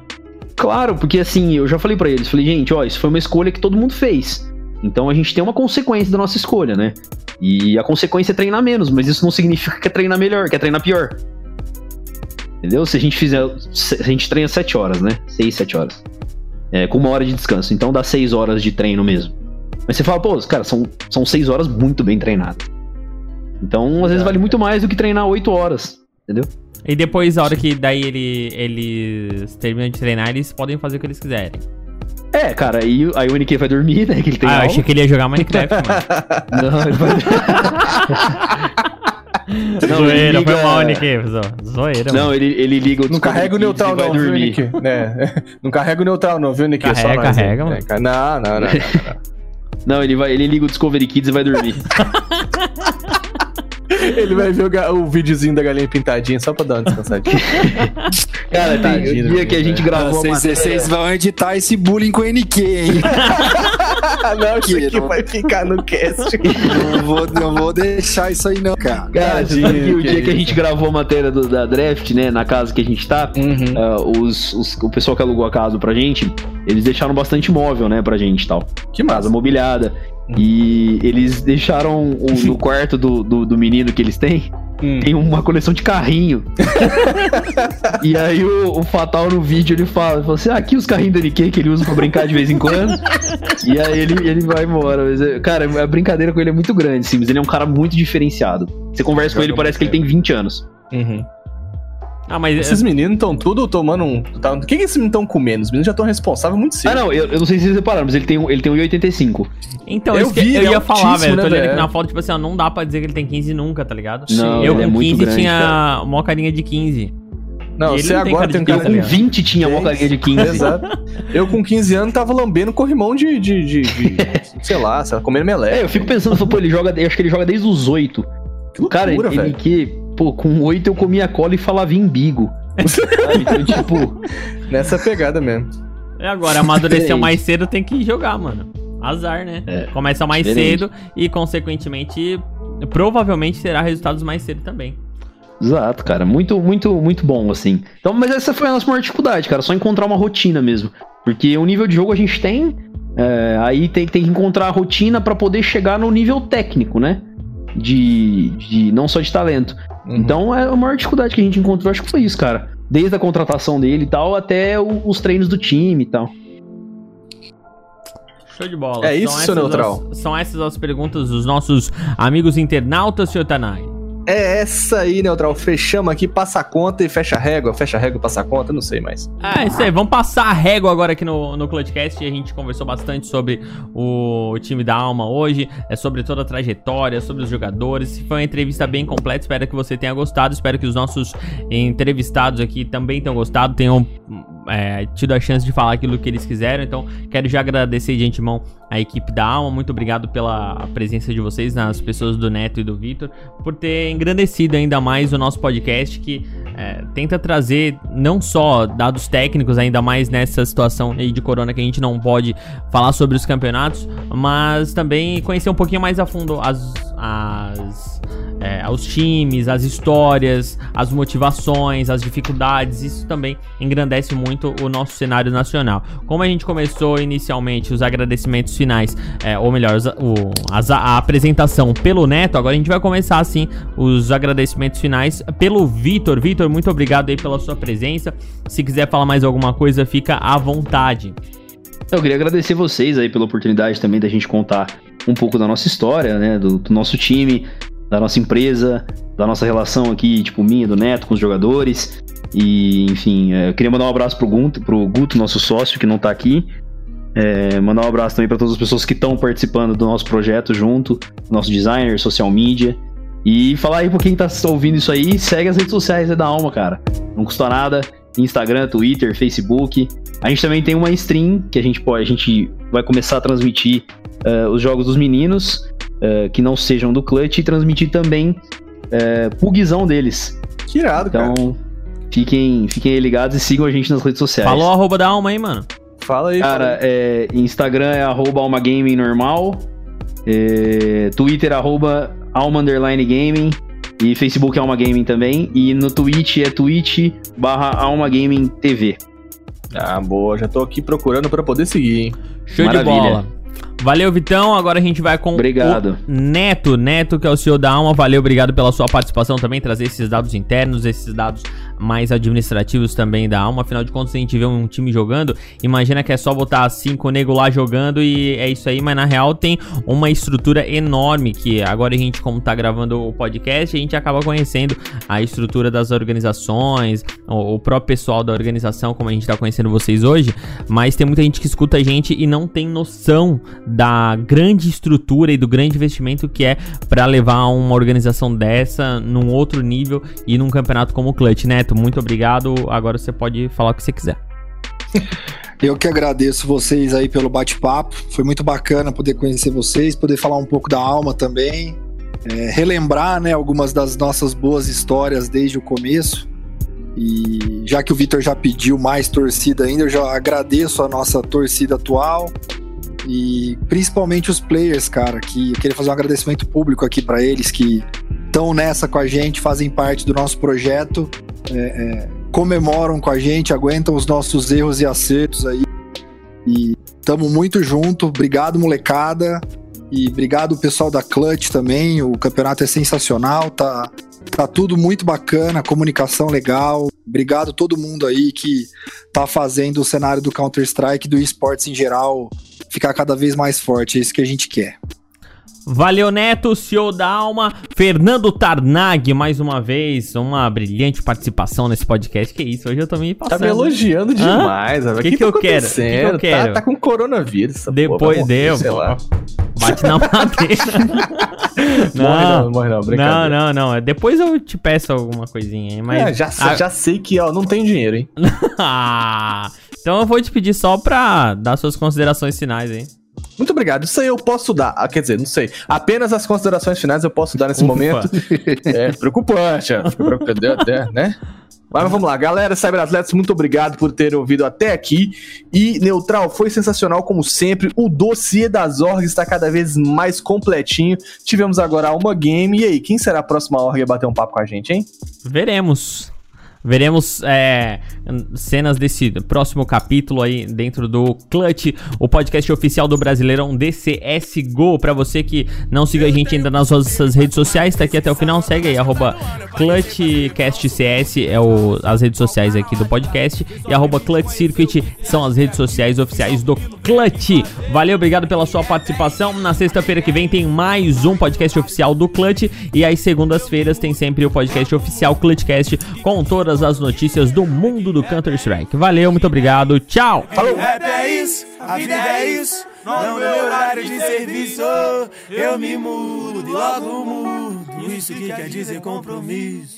Claro, porque assim, eu já falei pra eles, falei, gente, ó, isso foi uma escolha que todo mundo fez. Então a gente tem uma consequência da nossa escolha, né? E a consequência é treinar menos, mas isso não significa que é treinar melhor, que é treinar pior. Entendeu? Se a gente fizer. se- A gente treina 7 horas, né? 6, 7 horas. É, com uma hora de descanso. Então dá 6 horas de treino mesmo. Mas você fala, pô, cara, são, são seis horas muito bem treinadas. Então, às vezes vale muito mais do que treinar oito horas, entendeu? E depois, a hora que daí ele, eles terminam de treinar, eles podem fazer o que eles quiserem. É, cara, aí, aí o NK vai dormir, né? Que ele tem ah, eu aula. achei que ele ia jogar Minecraft, mano. Não, ele vai... Não, Zoeira, ele liga- foi mal, zo- Zoeira, Não, mano. ele, ele liga o Não Discovery carrega o Kids neutral e vai não, viu, dormir. Nick? É. Não carrega o neutral não, viu, Nick? É só Carrega, nós, carrega, hein? mano. É. Não, não, não. não, não. Não, ele, vai, ele liga o Discovery Kids e vai dormir. Ele vai ver o, videozinho da galinha pintadinha só pra dar uma descansadinha. Cara, tem Tadinho, o dia que a gente velho. gravou a Vocês, matéria- vocês vão editar esse bullying com o NQ, hein? não, isso aqui Não. vai ficar no cast. não, vou, não vou deixar isso aí, não, cara. Cara, sabe que o que dia que a gente gravou a matéria do- da draft, né, na casa que a gente tá, Uhum. ah, os, os- o pessoal que alugou a casa pra gente, eles deixaram bastante móvel, né, pra gente e tal. Que Casa massa. mobiliada. E eles deixaram o- no quarto do, do, do menino que eles têm, Hum. tem uma coleção de carrinho. e aí o, o Fatal no vídeo ele fala, fala assim, ah, aqui os carrinhos do NK que ele usa pra brincar de vez em quando. e aí ele, ele vai embora. Mas, é- cara, a brincadeira com ele é muito grande, sim, mas ele é um cara muito diferenciado. Você conversa com Joga ele, parece que ele tem 20 anos. Uhum. Ah, mas Esses meninos estão tudo tomando um. Tá, o que, que esses meninos estão comendo? Os meninos já estão responsáveis muito cedo. Ah, não, eu, eu não sei se vocês repararam, mas ele tem, um- ele tem 1,85. Então, Eu vi, eu ele é ia falar, velho. Eu tô né, olhando aqui na foto, tipo assim, ó, não dá pra dizer que ele tem 15 nunca, tá ligado? Não, eu ele é com muito 15 grande, tinha uma carinha de 15. Não, ele você agora cara tem um cara criança, Com ligado? 20 tinha uma carinha de 15. Exato. Eu com 15 anos tava lambendo corrimão de. de, de, de- sei lá, sei lá, comendo melé. É, eu fico pensando, pô, ele joga, eu acho que ele joga desde os 8. Que loucura, Cara, ele, ele velho. que, pô, com 8 eu comia cola e falava embigo. Sabe? Então, tipo, Nessa pegada mesmo. E agora, amadureceu Diferente. mais cedo, tem que jogar, mano. Azar, né? É, Começa mais diferente. cedo e, consequentemente, provavelmente terá resultados mais cedo também. exato, cara. Muito, muito, muito bom, assim. Então, mas essa foi a nossa maior dificuldade, cara. Só encontrar uma rotina mesmo. Porque o nível de jogo a gente tem, é, aí tem, tem que encontrar a rotina pra poder chegar no nível técnico, né? De, de não só de talento. Uhum. Então é a maior dificuldade que a gente encontrou, acho que foi isso, cara. Desde a contratação dele e tal, até o- os treinos do time e tal. Show de bola. É isso, São seu neutral. as- são essas as perguntas dos nossos amigos internautas, senhor Tanai. É essa aí, Neutral. Fechamos aqui, passa a conta e fecha a régua. Fecha a régua, passa a conta, não sei mais. É, isso aí. Vamos passar a régua agora aqui no, no Clutchcast. A gente conversou bastante sobre o time da Alma hoje, é sobre toda a trajetória, sobre os jogadores. Foi uma entrevista bem completa. Espero que você tenha gostado. Espero que os nossos entrevistados aqui também tenham gostado, tenham é, tido a chance de falar aquilo que eles quiseram. Então, quero já agradecer de antemão a equipe da Alma. Muito obrigado pela presença de vocês, nas pessoas do Neto e do Vitor, por ter engrandecido ainda mais o nosso podcast que é, tenta trazer não só dados técnicos, ainda mais nessa situação de corona que a gente não pode falar sobre os campeonatos, mas também conhecer um pouquinho mais a fundo as, as é, os times, as histórias, as motivações, as dificuldades. Isso também engrandece muito o nosso cenário nacional. Como a gente começou inicialmente os agradecimentos finais, é, ou melhor, o- as- a apresentação pelo Neto, agora a gente vai começar assim os agradecimentos finais pelo Vitor. Vitor, muito obrigado aí pela sua presença. Se quiser falar mais alguma coisa, fica à vontade. Eu queria agradecer vocês aí pela oportunidade também da gente contar um pouco da nossa história, né? Do, do nosso time, da nossa empresa, da nossa relação aqui, tipo, minha, do Neto, com os jogadores. E, enfim, é, eu queria mandar um abraço pro Guto, pro Guto, nosso sócio, que não tá aqui. É, mandar um abraço também para todas as pessoas que estão participando do nosso projeto junto, nosso designer, social media. E falar aí pra quem tá ouvindo isso aí, segue as redes sociais da Alma, cara. Não custa nada. Instagram, Twitter, Facebook. A gente também tem uma stream que a gente pode, a gente vai começar a transmitir eh, os jogos dos meninos eh, que não sejam do Clutch e transmitir também eh, pugzão deles. Que irado, cara. Então fiquem, fiquem aí ligados e sigam a gente nas redes sociais. Falou a arroba da alma aí, mano. Fala aí. Cara, é, Instagram é arroba almagaming normal, é, Twitter arroba alma underline gaming e Facebook é alma gaming também e no Twitch é twitch barra alma gaming TV. Ah, boa. Já tô aqui procurando pra poder seguir, hein? Show Maravilha. de bola. Valeu, Vitão. Agora a gente vai com Obrigado. o Neto. Neto, que é o CEO da Alma. Valeu, obrigado pela sua participação também, trazer esses dados internos, esses dados mais administrativos também da Alma. Afinal de contas, a gente vê um time jogando, imagina que é só botar cinco nego lá jogando e é isso aí, mas na real tem uma estrutura enorme que agora a gente, como tá gravando o podcast, a gente acaba conhecendo a estrutura das organizações, o, o próprio pessoal da organização, como a gente tá conhecendo vocês hoje, mas tem muita gente que escuta a gente e não tem noção da grande estrutura e do grande investimento que é para levar uma organização dessa num outro nível e num campeonato como o Clutch, Neto. Muito obrigado. Agora você pode falar o que você quiser. Eu que agradeço vocês aí pelo bate-papo. Foi muito bacana poder conhecer vocês, poder falar um pouco da alma também, é, relembrar né, algumas das nossas boas histórias desde o começo. E já que o Vitor já pediu mais torcida ainda, eu já agradeço a nossa torcida atual e principalmente os players, cara, que eu queria fazer um agradecimento público aqui para eles que estão nessa com a gente, fazem parte do nosso projeto, é, é, comemoram com a gente, aguentam os nossos erros e acertos aí. E tamo muito junto. Obrigado, molecada. E obrigado pessoal da Clutch também. O campeonato é sensacional, tá, tá tudo muito bacana, comunicação legal. Obrigado todo mundo aí que tá fazendo o cenário do Counter-Strike, do esportes em geral, ficar cada vez mais forte. É isso que a gente quer. Valeu, Neto, CEO da Alma. Fernando Tarnag, mais uma vez, uma brilhante participação nesse podcast. Que isso, hoje eu tô me Tá passando. me elogiando demais, velho. Que que eu quero? Que que eu acontecendo? quero? Tá, tá com coronavírus. Depois deu, sei lá. Bate na madeira. Morre não, morre não, não, brincadeira. não, não. Depois eu te peço alguma coisinha aí, mas. É, já, Ah, já sei que, ó, não tem dinheiro, hein? ah, então eu vou te pedir só pra dar suas considerações finais aí. Muito obrigado. Isso aí eu posso dar. Ah, quer dizer, não sei. Apenas as considerações finais eu posso dar nesse Ufa. momento. É preocupante, ó. Fica preocupante, é, né? Mas vamos lá, galera, Cyberatletas, muito obrigado por terem ouvido até aqui. E, Neutral, foi sensacional como sempre. O dossiê das orgs está cada vez mais completinho. Tivemos agora uma game. E aí, quem será a próxima org a bater um papo com a gente, hein? Veremos. Veremos é, cenas desse próximo capítulo aí dentro do Clutch, o podcast oficial do Brasileirão DCSGO. Pra você que não siga a gente ainda nas nossas redes sociais, tá aqui até o final, segue aí, arroba ClutchCastCS, é o, as redes sociais aqui do podcast, e arroba são as redes sociais oficiais do Clutch. Valeu, obrigado pela sua participação. Na sexta-feira que vem tem mais um podcast oficial do Clutch, e às segundas-feiras tem sempre o podcast oficial Clutchcast com todas as notícias do mundo do Counter-Strike. Valeu, muito obrigado, tchau! Rap é isso, a vida é isso. No meu horário de serviço, eu me mudo logo mudo. Isso que quer dizer compromisso.